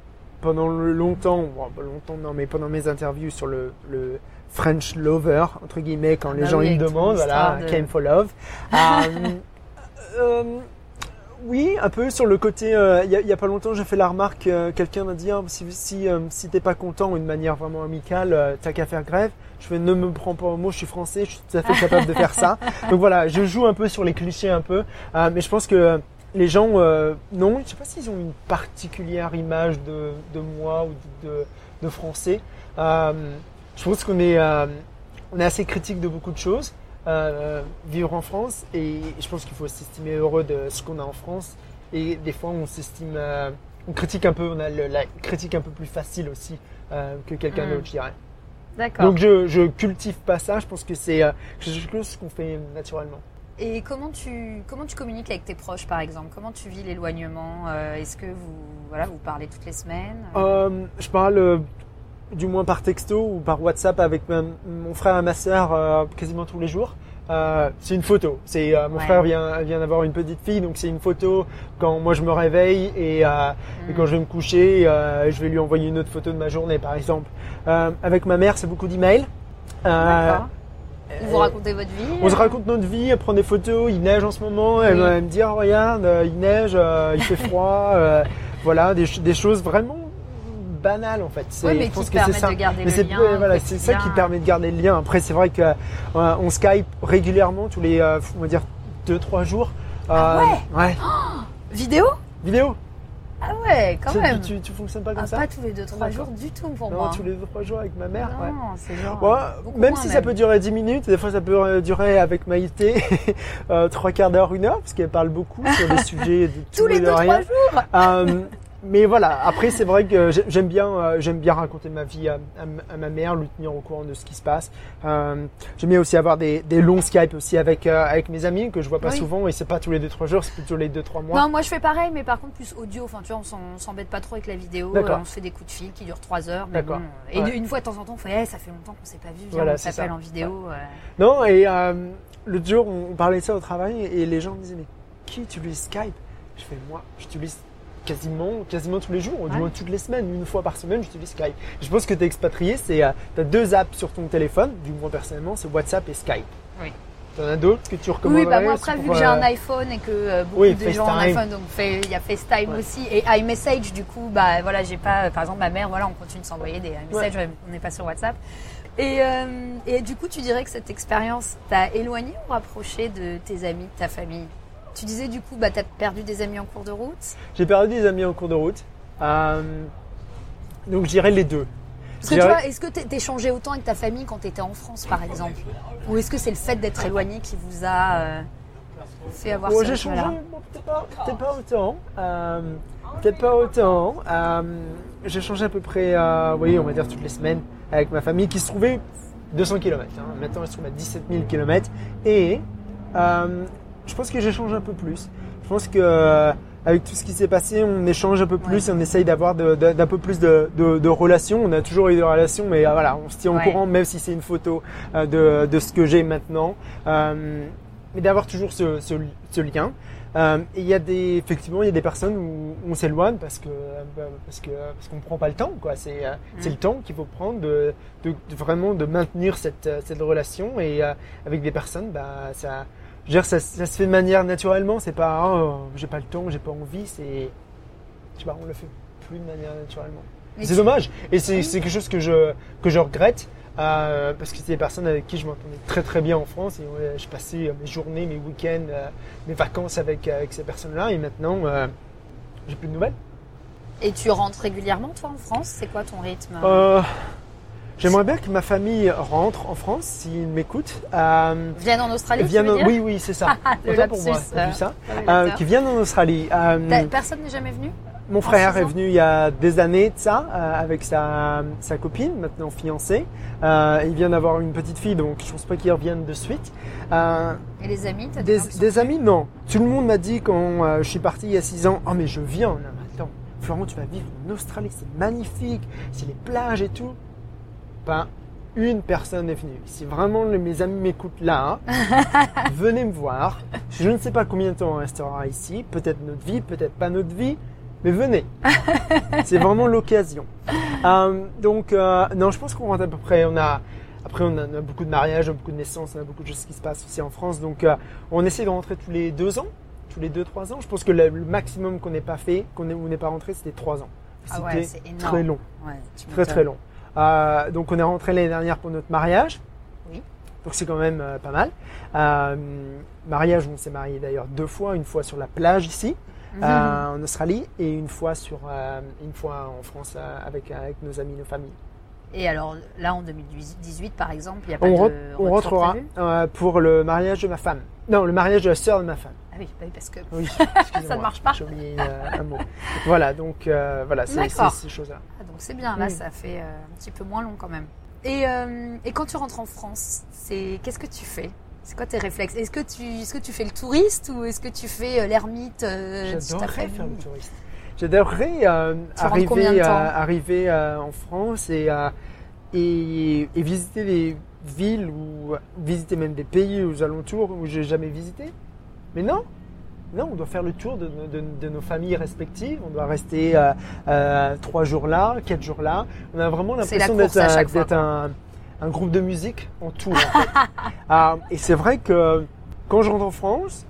pendant le- longtemps, bon, pas longtemps non, mais pendant mes interviews sur le, le French Lover, entre guillemets, quand les bah gens oui, ils demandent, voilà, de- Came for Love. (laughs) Euh, euh, oui, un peu sur le côté. euh, Il y, a, il y a pas longtemps, j'ai fait la remarque. euh, Quelqu'un m'a dit ah, si si, euh, si t'es pas content d'une manière vraiment amicale, euh, t'as qu'à faire grève. Je fais ne me prends pas au mot. Je suis français, je suis tout à fait capable de faire ça. (laughs) Donc voilà, je joue un peu sur les clichés un peu, euh, mais je pense que les gens, euh, non, je sais pas s'ils ont une particulière image de, de moi ou de, de, de français. Euh, je pense qu'on est, euh, on est assez critique de beaucoup de choses. vivre en France et je pense qu'il faut s'estimer heureux de ce qu'on a en France et des fois on s'estime on critique un peu on a le- la critique un peu plus facile aussi que quelqu'un Mm. d'autre je dirais D'accord. donc je, je cultive pas ça je pense que c'est quelque chose qu'on fait naturellement Et comment tu, comment tu communiques avec tes proches, par exemple? Comment tu vis l'éloignement? Euh, Est-ce que vous, voilà, vous parlez toutes les semaines? Euh, je parle euh, du moins par texto ou par WhatsApp avec ma- mon frère et ma sœur euh, quasiment tous les jours. Euh, c'est une photo. C'est euh, mon Ouais. frère vient vient d'avoir une petite fille, donc c'est une photo quand moi je me réveille et, euh, et Mm. quand je vais me coucher, euh, je vais lui envoyer une autre photo de ma journée, par exemple. Euh, avec ma mère, c'est beaucoup d'emails. Euh, D'accord. Vous vous racontez votre vie on se raconte notre vie, elle prend des photos, il neige en ce moment, elle Oui. va me dire regarde, euh, il neige, euh, il fait (laughs) froid, euh, voilà, des, ch- des choses vraiment banales en fait. C'est- Oui, mais je pense qui que c'est ça. de garder Mais le c'est lien. ouais, voilà, c'est ça qui permet de garder le lien. Après, c'est vrai que euh, on Skype régulièrement tous les, euh, on va dire deux trois jours. Ah Euh, ouais. (gasps) Vidéo? Vidéo. Ah ouais, quand Tu- même. Tu, tu, fonctionnes pas comme Ah, ça pas tous les 2-3 jours du tout pour Non, moi. tous les deux trois jours avec ma mère. ouais. Non, c'est genre. Ouais, beaucoup même si ça peut durer 10 minutes, des fois ça peut euh, durer avec Maïté (laughs) euh, trois quarts d'heure, une heure, parce qu'elle parle beaucoup sur des (laughs) sujets de Tous les et de 2-3 rien. jours Euh, mais voilà, après c'est vrai que j'ai- j'aime bien, euh, j'aime bien raconter ma vie à, à m- à ma mère, lui tenir au courant de ce qui se passe. Euh, j'aime bien aussi avoir des, des longs Skype aussi avec euh, avec mes amis que je vois pas Oui. souvent et c'est pas tous les 2-3 jours, c'est plutôt les 2-3 mois. Non, moi je fais pareil, mais par contre plus audio. Enfin, tu vois, on s'embête pas trop avec la vidéo. Euh, On se fait des coups de fil qui durent 3 heures. Mais bon. Et Ouais. une fois de temps en temps, on fait Eh, ça fait longtemps qu'on s'est pas vu. Viens, Voilà, on s'appelle en vidéo. Non, et l'autre jour, on, on parlait de ça au travail et les gens me disaient, mais qui utilise Skype? Je fais, moi, j'utilise quasiment, quasiment tous les jours, ou du Ouais. moins toutes les semaines, une fois par semaine, j'utilise Skype. Je pense que tu es expatrié, c'est, euh, tu as deux apps sur ton téléphone, du moins personnellement, c'est WhatsApp et Skype. Oui. Tu en as d'autres que tu recommanderais Oui, bah moi après, vu que j'ai euh, un iPhone et que euh, beaucoup Oui, de gens ont un iPhone, donc il y a FaceTime Ouais. aussi et iMessage, du coup, bah voilà, j'ai pas, par exemple, ma mère, voilà, on continue de s'envoyer des iMessages, on n'est pas sur WhatsApp. Et, euh, et du coup, tu dirais que cette expérience t'a éloigné ou rapproché de tes amis, de ta famille? Tu disais du coup, bah, tu as perdu des amis en cours de route J'ai perdu des amis en cours de route. Euh, donc j'irai les deux. Parce que toi, est-ce que tu changé autant avec ta famille quand tu étais en France, par exemple? Ou est-ce que c'est le fait d'être éloigné qui vous a euh, fait avoir oh, J'ai changé, peut-être pas, autant. Euh, peut-être pas autant. j'ai changé à peu près, oui, on va dire toutes les semaines avec ma famille qui se trouvait 200 km. Hein. Maintenant, elle se trouve à 17 000 km. Et je pense que j'échange un peu plus. Je pense que euh, avec tout ce qui s'est passé, on échange un peu plus et on essaye d'avoir d'un peu plus de, relations. On a toujours eu des relations, mais euh, voilà, on se tient au courant, même si c'est une photo euh, de, ce que j'ai maintenant. mais d'avoir toujours ce, lien. il y a des, effectivement, il y a des personnes où on s'éloigne parce que parce que parce qu'on prend pas le temps, quoi. C'est c'est le temps qu'il faut prendre de, vraiment de maintenir cette cette relation et avec des personnes, bah ça je veux dire, ça, ça, se fait de manière naturellement. C'est pas, oh, j'ai pas le temps, j'ai pas envie. C'est, je sais pas, on le fait plus de manière naturellement. C'est dommage. Et c'est quelque chose que je, que je regrette. Euh, parce que c'est des personnes avec qui je m'entendais très très bien en France et je passais mes journées, mes week-ends, euh, mes vacances avec, avec ces personnes-là et maintenant euh, j'ai plus de nouvelles. Et tu rentres régulièrement toi en France? C'est quoi ton rythme? J'aimerais bien que ma famille rentre en France, s'ils m'écoutent. Euh, viennent en Australie viennent, Oui, oui, c'est ça. (laughs) Autant pour moi, vu ça. Euh, qui viennent en Australie. Euh, personne n'est jamais venu Mon frère est venu il y a des années de ça, euh, avec sa, sa copine, maintenant fiancée. Euh, il vient d'avoir une petite fille, donc je pense pas qu'il revienne de suite. Et les amis as des, des amis, non. Tout le monde m'a dit quand je suis parti il y a six ans, « Oh mais je viens, attends, Florent, tu vas vivre en Australie, c'est magnifique, c'est les plages et tout. » pas une personne est venue. Si vraiment mes amis m'écoutent là, (laughs) venez me voir. Je ne sais pas combien de temps on restera ici. Peut-être notre vie, peut-être pas notre vie, mais venez. (laughs) C'est vraiment l'occasion. Euh, donc, euh, non, je pense qu'on rentre à peu près. On a, après, on a, beaucoup de mariages, beaucoup de naissances, on a beaucoup de choses qui se passent aussi en France. Donc, euh, on essaie de rentrer tous les deux ans, tous les deux, trois ans. Je pense que le, maximum qu'on n'ait pas fait, qu'on n'est pas rentré, c'était trois ans. Ah c'était très long. très, très long. Euh, donc on est rentré l'année dernière pour notre mariage. Oui. Donc c'est quand même euh, pas mal. Euh, mariage, on s'est marié d'ailleurs deux fois, une fois sur la plage ici. Mhm. en Australie et une fois sur une fois en France avec avec nos amis, nos familles. Et alors là, en 2018, par exemple, il n'y a pas on de On rentrera pour le mariage de ma femme. Non, le mariage de la sœur de ma femme. Ah oui, bah parce que (laughs) ça ne marche pas. J'ai oublié un mot. Voilà, donc voilà, c'est ces choses-là donc c'est bien. Là, ça fait euh, un petit peu moins long quand même. Et, euh, et quand tu rentres en France, c'est qu'est-ce que tu fais? C'est quoi tes réflexes? Est-ce que tu est-ce que tu fais le touriste ou est-ce que tu fais euh, l'ermite J'adorerais faire le touriste. J'adorerais arriver, arriver en France et, et, et visiter des villes ou visiter même des pays aux alentours où j'ai jamais visité. Mais non, non, on doit faire le tour de, nos familles respectives. On doit rester euh, euh, trois jours là, quatre jours là. On a vraiment l'impression d'être un, groupe de musique en tout. (laughs) Ah, et c'est vrai que quand je rentre en France,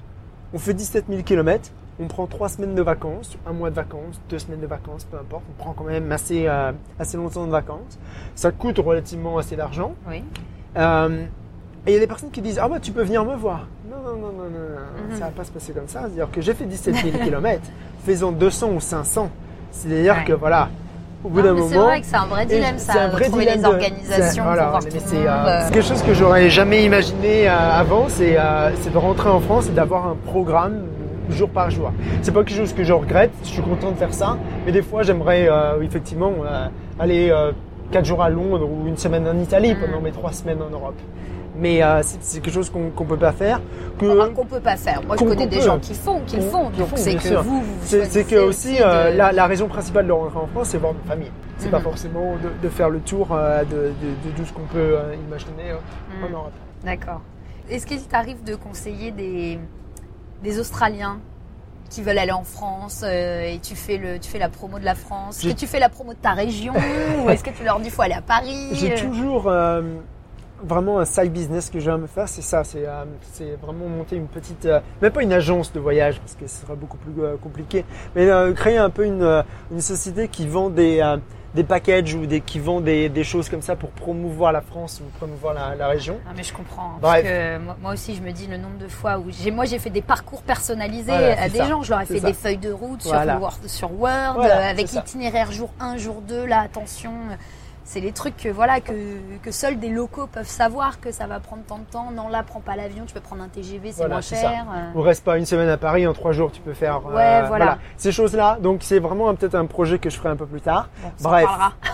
on fait 17 000 km. On prend trois semaines de vacances, un mois de vacances, deux semaines de vacances, peu importe. On prend quand même assez, euh, assez longtemps de vacances. Ça coûte relativement assez d'argent. Oui. Et il y a des personnes qui disent Ah, bah, tu peux venir me voir. Non, non, non, non, non, mhm. ça va pas se passer comme ça. C'est-à-dire que j'ai fait 17 000 km, faisant 200 ou 500. C'est-à-dire que voilà, au bout d'un moment. C'est vrai que c'est un vrai dilemme, ça, un vrai trouver les organisations. Voilà, c'est quelque chose que j'aurais jamais imaginé euh, avant, euh, c'est de rentrer en France et d'avoir un programme jour par jour. C'est pas quelque chose que je regrette, je suis content de faire ça, mais des fois j'aimerais euh, effectivement aller 4 jours à Londres ou une semaine en Italie mm. pendant mes 3 semaines en Europe mais euh, c'est quelque chose qu'on ne peut pas faire. Qu'on peut pas faire. Moi, je connais des gens qui font, qui le font. Donc c'est que vous, vous c'est que aussi, euh, la, la, raison principale de rentrer en France, c'est voir notre famille. C'est pas mhm. forcément de, de, faire le tour euh, de, tout ce qu'on peut imaginer en mhm. Europe. D'accord. Est-ce qu'il t'arrive de conseiller des, des Australiens qui veulent aller en France et tu fais le tu fais la promo de la France. Est-ce que tu fais la promo de ta région (laughs) ou est-ce que tu leur dis faut aller à Paris J'ai toujours vraiment un side business que je vais me faire, c'est ça, c'est euh, vraiment monter une petite, euh, même pas une agence de voyage parce que ce serait beaucoup plus euh, compliqué, mais créer un peu une, une société qui vend des, des packages ou des, qui vendent des, des choses comme ça pour promouvoir la France ou promouvoir la, la région. Ah, mais je comprends. hein. Parce que moi, moi aussi, je me dis le nombre de fois où j'ai, moi, j'ai fait des parcours personnalisés Voilà, à des ça. gens. Je leur ai fait ça. des feuilles de route sur. Word, sur Word, Voilà, euh, avec l'itinéraire jour 1, jour 2, là, attention. C'est les trucs que, voilà, que, que seuls des locaux peuvent savoir que ça va prendre tant de temps. Non, là, prends pas l'avion, tu peux prendre un TGV, c'est Voilà, moins cher. euh. On reste pas une semaine à Paris, en trois jours tu peux faire euh, voilà. ces choses-là. Donc c'est vraiment peut-être un projet que je ferai un peu plus tard. Bon, Bref.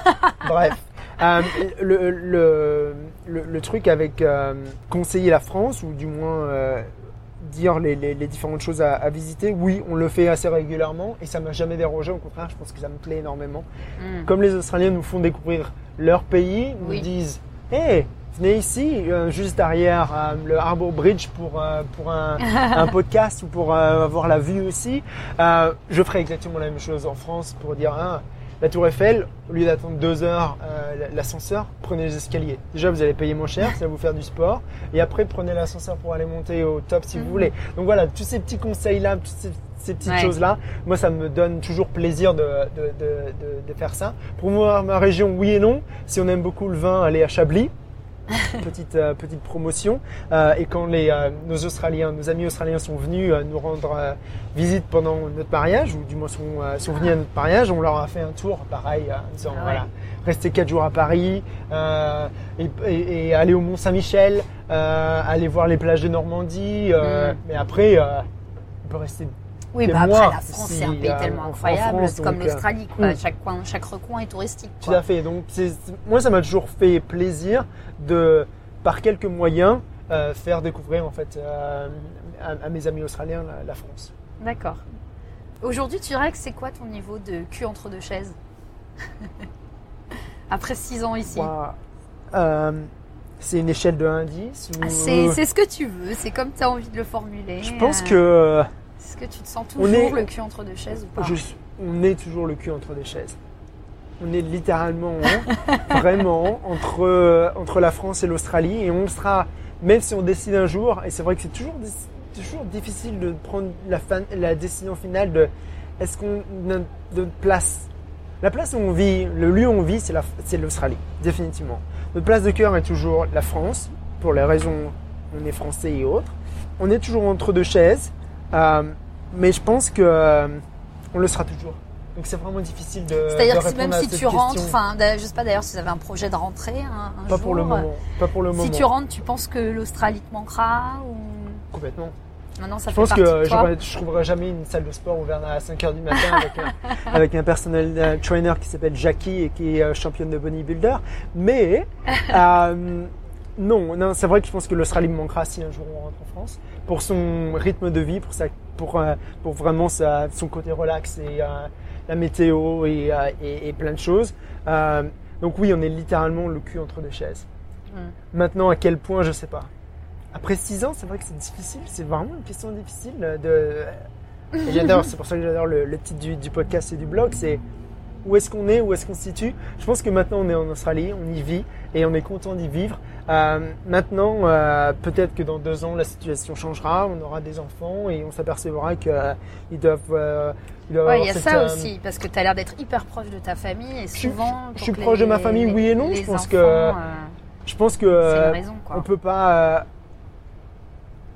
(laughs) Bref, Euh, le, le, le, le truc avec euh, conseiller la France, ou du moins dire les, les, les différentes choses à, à visiter, oui, on le fait assez régulièrement et ça m'a jamais dérangé. Au contraire, je pense que ça me plaît énormément. Mm. Comme les Australiens nous font découvrir leur pays, Oui. nous disent Hé, venez ici, euh, juste derrière euh, le Harbour Bridge pour, euh, pour un, (laughs) un podcast ou pour avoir la vue aussi. Je ferai exactement la même chose en France pour dire Ah, la Tour Eiffel, au lieu d'attendre deux heures euh, l'ascenseur, prenez les escaliers. Déjà, vous allez payer moins cher, (laughs) ça va vous faire du sport. Et après, prenez l'ascenseur pour aller monter au top si Mhm. vous voulez. Donc voilà, tous ces petits conseils-là, toutes ces, ces petites Ouais. choses-là, moi, ça me donne toujours plaisir de, de, de, de, de faire ça. Pour moi, ma région, oui et non. Si on aime beaucoup le vin, aller à Chablis. (laughs) petite euh, petite promotion Euh, et quand les euh, nos Australiens nos amis australiens sont venus nous rendre visite pendant notre mariage ou du moins sont sont venus à notre mariage on leur a fait un tour pareil en disant Ah ouais. voilà rester quatre jours à Paris euh, et, et- et aller au Mont Saint-Michel euh, aller voir les plages de Normandie euh, Mm. mais après on peut rester Oui, bah après, mois la France, c'est un pays euh, tellement en- en incroyable. France, comme euh, l'Australie, quoi. mm. Chaque coin, chaque recoin est touristique. Tout à fait. Donc, moi, ça m'a toujours fait plaisir de, par quelques moyens, euh, faire découvrir en fait euh, à, à mes amis australiens la, la France. D'accord. Aujourd'hui, tu dirais que c'est quoi ton niveau de cul entre deux chaises? (laughs) Après six ans ici. Moi, c'est une échelle de 1 à 10 ou- Ah, c'est ce que tu veux, c'est comme tu as envie de le formuler. Je pense que Est-ce que tu te sens toujours est- le cul entre deux chaises ou pas je on est toujours le cul entre des chaises. On est littéralement, (laughs) vraiment, entre, entre la France et l'Australie. Et on sera, même si on décide un jour, et c'est vrai que c'est toujours, toujours difficile de prendre la, décision finale de est-ce qu'on notre, notre place? La place où on vit, le lieu où on vit, c'est la- c'est l'Australie, définitivement. Notre place de cœur est toujours la France, pour les raisons on est français et autres. On est toujours entre deux chaises, euh, mais je pense que euh, on le sera toujours. Donc c'est vraiment difficile de. C'est-à-dire que même si tu rentres, enfin, je sais pas d'ailleurs si vous avez un projet de rentrer un, un Pas jour. pour le moment. Pas pour le moment. Si tu rentres, tu penses que l'Australie te manquera ou? Complètement. maintenant ça Je fait pense que je trouverai jamais une salle de sport ouverte à 5h du matin avec un, (laughs) avec un personnel euh, trainer qui s'appelle Jackie et qui est euh, championne de bodybuilder. Mais (laughs) euh, non, non c'est vrai que je pense que l'Australie me manquera si un jour on rentre en France pour son rythme de vie, pour sa, pour, euh, pour vraiment sa, son côté relax et euh, la météo et, euh, et, et plein de choses. Euh, donc oui, on est littéralement le cul entre deux chaises. Mm. Maintenant, à quel point, je sais pas. Après 6 ans, c'est vrai que c'est difficile. C'est vraiment une question difficile de. J'adore, c'est pour ça que j'adore le, le titre du, du podcast et du blog. C'est où est-ce qu'on est, où est-ce qu'on se situe. Je pense que maintenant on est en Australie, on y vit et on est content d'y vivre. Euh, maintenant, euh, peut-être que dans deux ans, la situation changera, on aura des enfants et on s'apercevra qu'ils doivent, euh, doivent Ouais, avoir il y a cette, ça euh, aussi, parce que tu as l'air d'être hyper proche de ta famille et souvent. je suis proche de ma les- famille, oui et non, les je pense enfants, que- euh, Je pense que euh, raison, quoi. on peut pas. euh,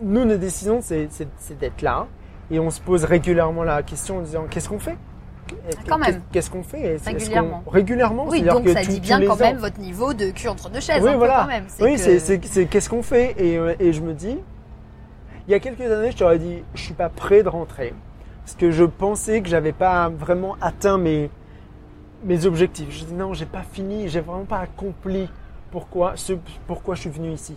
nous, notre décision, c'est c'est- c'est d'être là et on se pose régulièrement la question en disant qu'est-ce qu'on fait? Quand même. Qu'est-ce qu'on fait? Régulièrement. Oui, donc que ça dit bien quand ans- même votre niveau de cul entre deux chaises, Oui, un peu voilà. quand même. Oui, que- c'est qu'est-ce qu'on fait? Et, euh, et je me dis, il y a quelques années, je t'aurais dit, je suis pas prêt de rentrer parce que je pensais que j'avais pas vraiment atteint mes mes objectifs. Je dis non, j'ai pas fini, j'ai vraiment pas accompli pourquoi ce pourquoi je suis venu ici.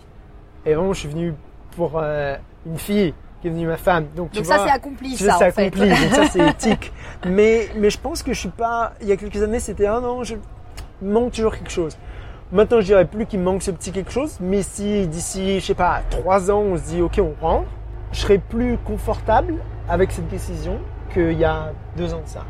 Et vraiment, je suis venu pour euh, une fille qui est venue ma femme. Donc, ça, c'est accompli, ça, c'est fait. accompli, donc ça c'est (laughs) éthique. Mais, mais je pense que je suis pas. Il y a quelques années, c'était un an, je manque toujours quelque chose. Maintenant, je dirais plus qu'il manque ce petit quelque chose, mais si d'ici, je sais pas, trois ans, on se dit, ok, on rentre, je serai plus confortable avec cette décision qu'il y a deux ans de ça.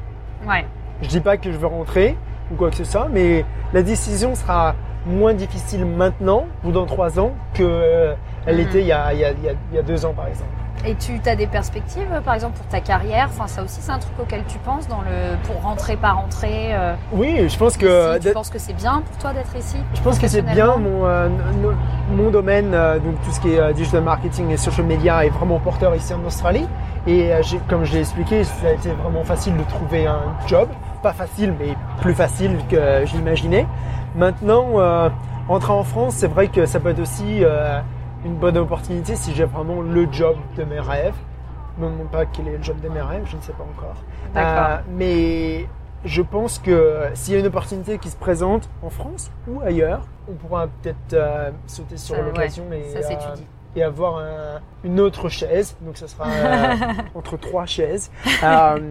Ouais. Je dis pas que je veux rentrer ou quoi que ce soit, mais la décision sera moins difficile maintenant ou dans trois ans que euh, elle Mhm. était il il, y a, il y a- il y a deux ans, par exemple. Et tu as des perspectives, par exemple, pour ta carrière? Enfin, ça aussi, c'est un truc auquel tu penses dans le pour rentrer, pas rentrer. Euh, oui, je pense que. tu penses que c'est bien pour toi d'être ici Je pense que c'est bien. Mon, euh, mon domaine, euh, donc tout ce qui est digital marketing et social media, est vraiment porteur ici en Australie. Et comme je l'ai expliqué, ça a été vraiment facile de trouver un job. Pas facile, mais plus facile que j'imaginais. Maintenant, rentrer en France, c'est vrai que ça peut être aussi une bonne opportunité si j'ai vraiment le job de mes rêves. Non, pas quel est le job de mes rêves, je ne sais pas encore. Euh, mais je pense que s'il y a une opportunité qui se présente en France ou ailleurs, on pourra peut-être euh, sauter sur l'occasion et, euh, et, avoir une autre chaise. Donc ça sera (laughs) entre trois chaises. parce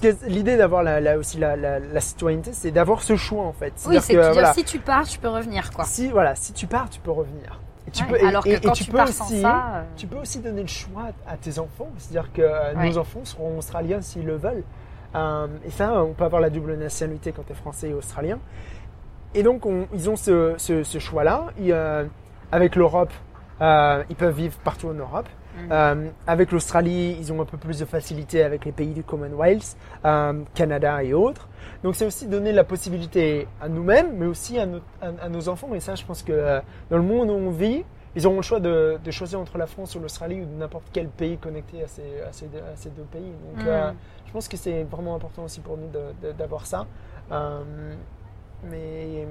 que l'idée d'avoir la, aussi la, la, citoyenneté, c'est d'avoir ce choix en fait. Oui, c'est que, dire si tu pars, tu peux revenir quoi. Si voilà, si tu pars, tu peux revenir. Et tu peux, alors que quand tu, peux aussi, euh, tu peux aussi donner le choix à tes enfants. C'est-à-dire que euh, nos enfants seront australiens s'ils le veulent. Euh, et ça, on peut avoir la double nationalité quand tu es français et australien. Et donc, ils ont ce, ce, choix-là. avec l'Europe, ils peuvent vivre partout en Europe. Mm. avec l'Australie, ils ont un peu plus de facilité avec les pays du Commonwealth, Canada et autres. Donc c'est aussi donner la possibilité à nous-mêmes, mais aussi à, nos enfants. Et ça, je pense que euh, dans le monde où on vit, ils auront le choix de, choisir entre la France ou l'Australie ou n'importe quel pays connecté à ces, deux pays. Donc mm. euh, je pense que c'est vraiment important aussi pour nous d'avoir ça. Euh, mais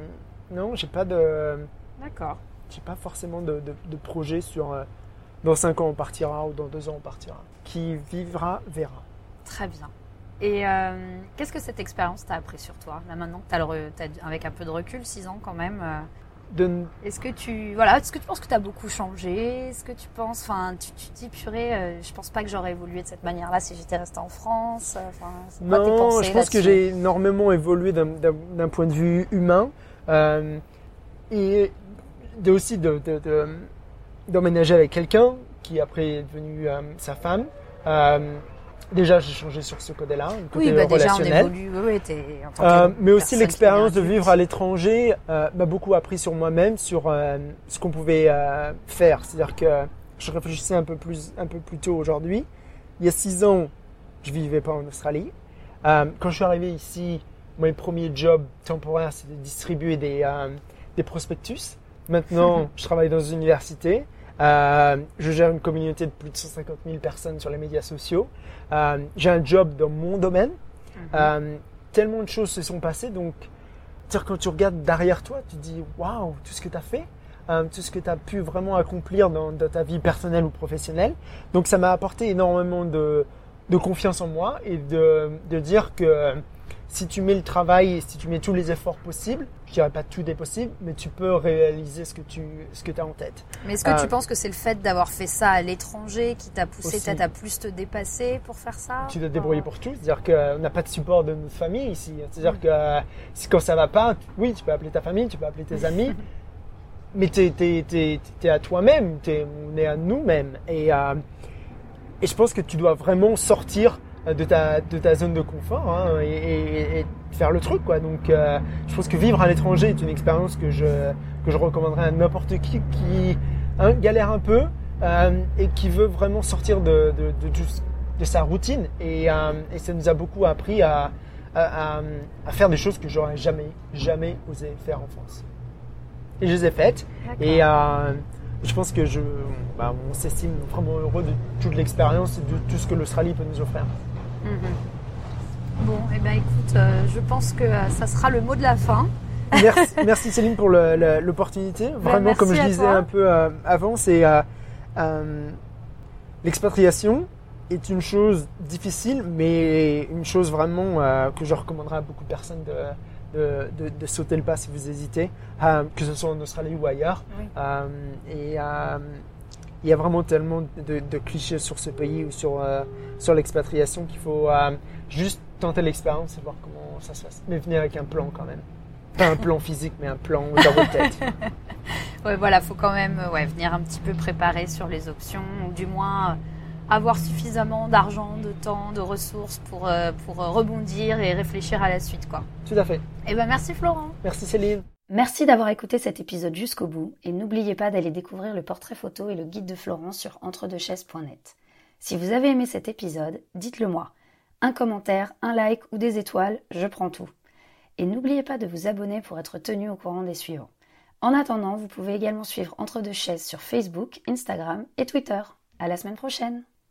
non, j'ai pas de. D'accord. J'ai pas forcément de, projet sur dans 5 ans on partira ou dans 2 ans on partira. Qui vivra verra. Très bien. Et euh, qu'est-ce que cette expérience t'a appris sur toi Là maintenant, as avec un peu de recul, 6 ans quand même. Euh, est-ce que tu voilà, est-ce que tu penses que tu as beaucoup changé? Est-ce que tu penses, enfin, tu, tu dis purée, euh, je pense pas que j'aurais évolué de cette manière-là si j'étais restée en France. Enfin, non, je pense que j'ai énormément évolué d'un point de vue humain et de, aussi de, avec quelqu'un qui après est devenu sa femme. Déjà, j'ai changé sur ce côté-là, le côté oui, bah relationnel. Déjà, on évolue, euh, mais aussi l'expérience de vivre à l'étranger euh, m'a beaucoup appris sur moi-même, sur euh, ce qu'on pouvait euh, faire. C'est-à-dire que je réfléchissais un peu plus, un peu plus tôt aujourd'hui. Il y a six ans, je vivais pas en Australie. quand je suis arrivé ici, mon premier job temporaire, c'était de distribuer des, des prospectus. Maintenant, (laughs) je travaille dans une université. Euh, je gère une communauté de plus de 150 000 personnes sur les médias sociaux. Euh, j'ai un job dans mon domaine. Euh, tellement de choses se sont passées. Donc, quand tu regardes derrière toi, tu dis waouh, tout ce que tu as fait, tout ce que tu as pu vraiment accomplir dans, ta vie personnelle ou professionnelle. Donc, ça m'a apporté énormément de, de, confiance en moi et de, de dire que si tu mets le travail et si tu mets tous les efforts possibles, je dirais pas tout est possible, mais tu peux réaliser ce que tu ce que as en tête. Mais est-ce que tu euh, penses que c'est le fait d'avoir fait ça à l'étranger qui t'a poussé peut-être à plus te dépasser pour faire ça Tu dois te débrouiller pour tout, c'est-à-dire qu'on n'a pas de support de notre famille ici. C'est-à-dire mm. que euh, si quand ça va pas, oui, tu peux appeler ta famille, tu peux appeler tes amis, (laughs) mais tu es, à toi-même, on est à nous-mêmes. Et, euh, et je pense que tu dois vraiment sortir de ta, de ta zone de confort hein, et, faire le truc. Quoi. Donc euh, je pense que vivre à l'étranger est une expérience que je, que je recommanderais à n'importe qui qui hein, galère un peu euh, et qui veut vraiment sortir de, de, de, sa routine. Et, euh, et, ça nous a beaucoup appris à, à, à faire des choses que j'aurais jamais, jamais osé faire en France. Et je les ai faites. Et je pense que je, bah, on s'estime vraiment heureux de toute l'expérience et de tout ce que l'Australie peut nous offrir. Mhm. Bon, et eh bien écoute, euh, je pense que euh, ça sera le mot de la fin. Merci, (laughs) merci Céline pour l'opportunité. Ben, Vraiment, comme je disais un peu euh, avant, c'est l'expatriation est une chose difficile, mais une chose vraiment que je recommanderais à beaucoup de personnes de, de, sauter le pas si vous hésitez, que ce soit en Australie ou ailleurs. et il y a vraiment tellement de, clichés sur ce pays ou sur, euh, sur l'expatriation qu'il faut euh, juste tenter l'expérience et voir comment ça se passe. Mais venir avec un plan quand même. Pas un plan physique, mais un plan dans votre tête. (laughs) ouais, voilà, faut quand même ouais, venir un petit peu préparer sur les options, ou du moins euh, avoir suffisamment d'argent, de temps, de ressources pour, pour rebondir et réfléchir à la suite. Quoi. Tout à fait. Et eh ben merci Florent. Merci Céline. Merci d'avoir écouté cet épisode jusqu'au bout et n'oubliez pas d'aller découvrir le portrait photo et le guide de Florence sur entredechaises.net. Si vous avez aimé cet épisode, dites-le moi. Un commentaire, un like ou des étoiles, je prends tout. Et n'oubliez pas de vous abonner pour être tenu au courant des suivants. En attendant, vous pouvez également suivre Entre deux chaises sur Facebook, Instagram et Twitter. À la semaine prochaine!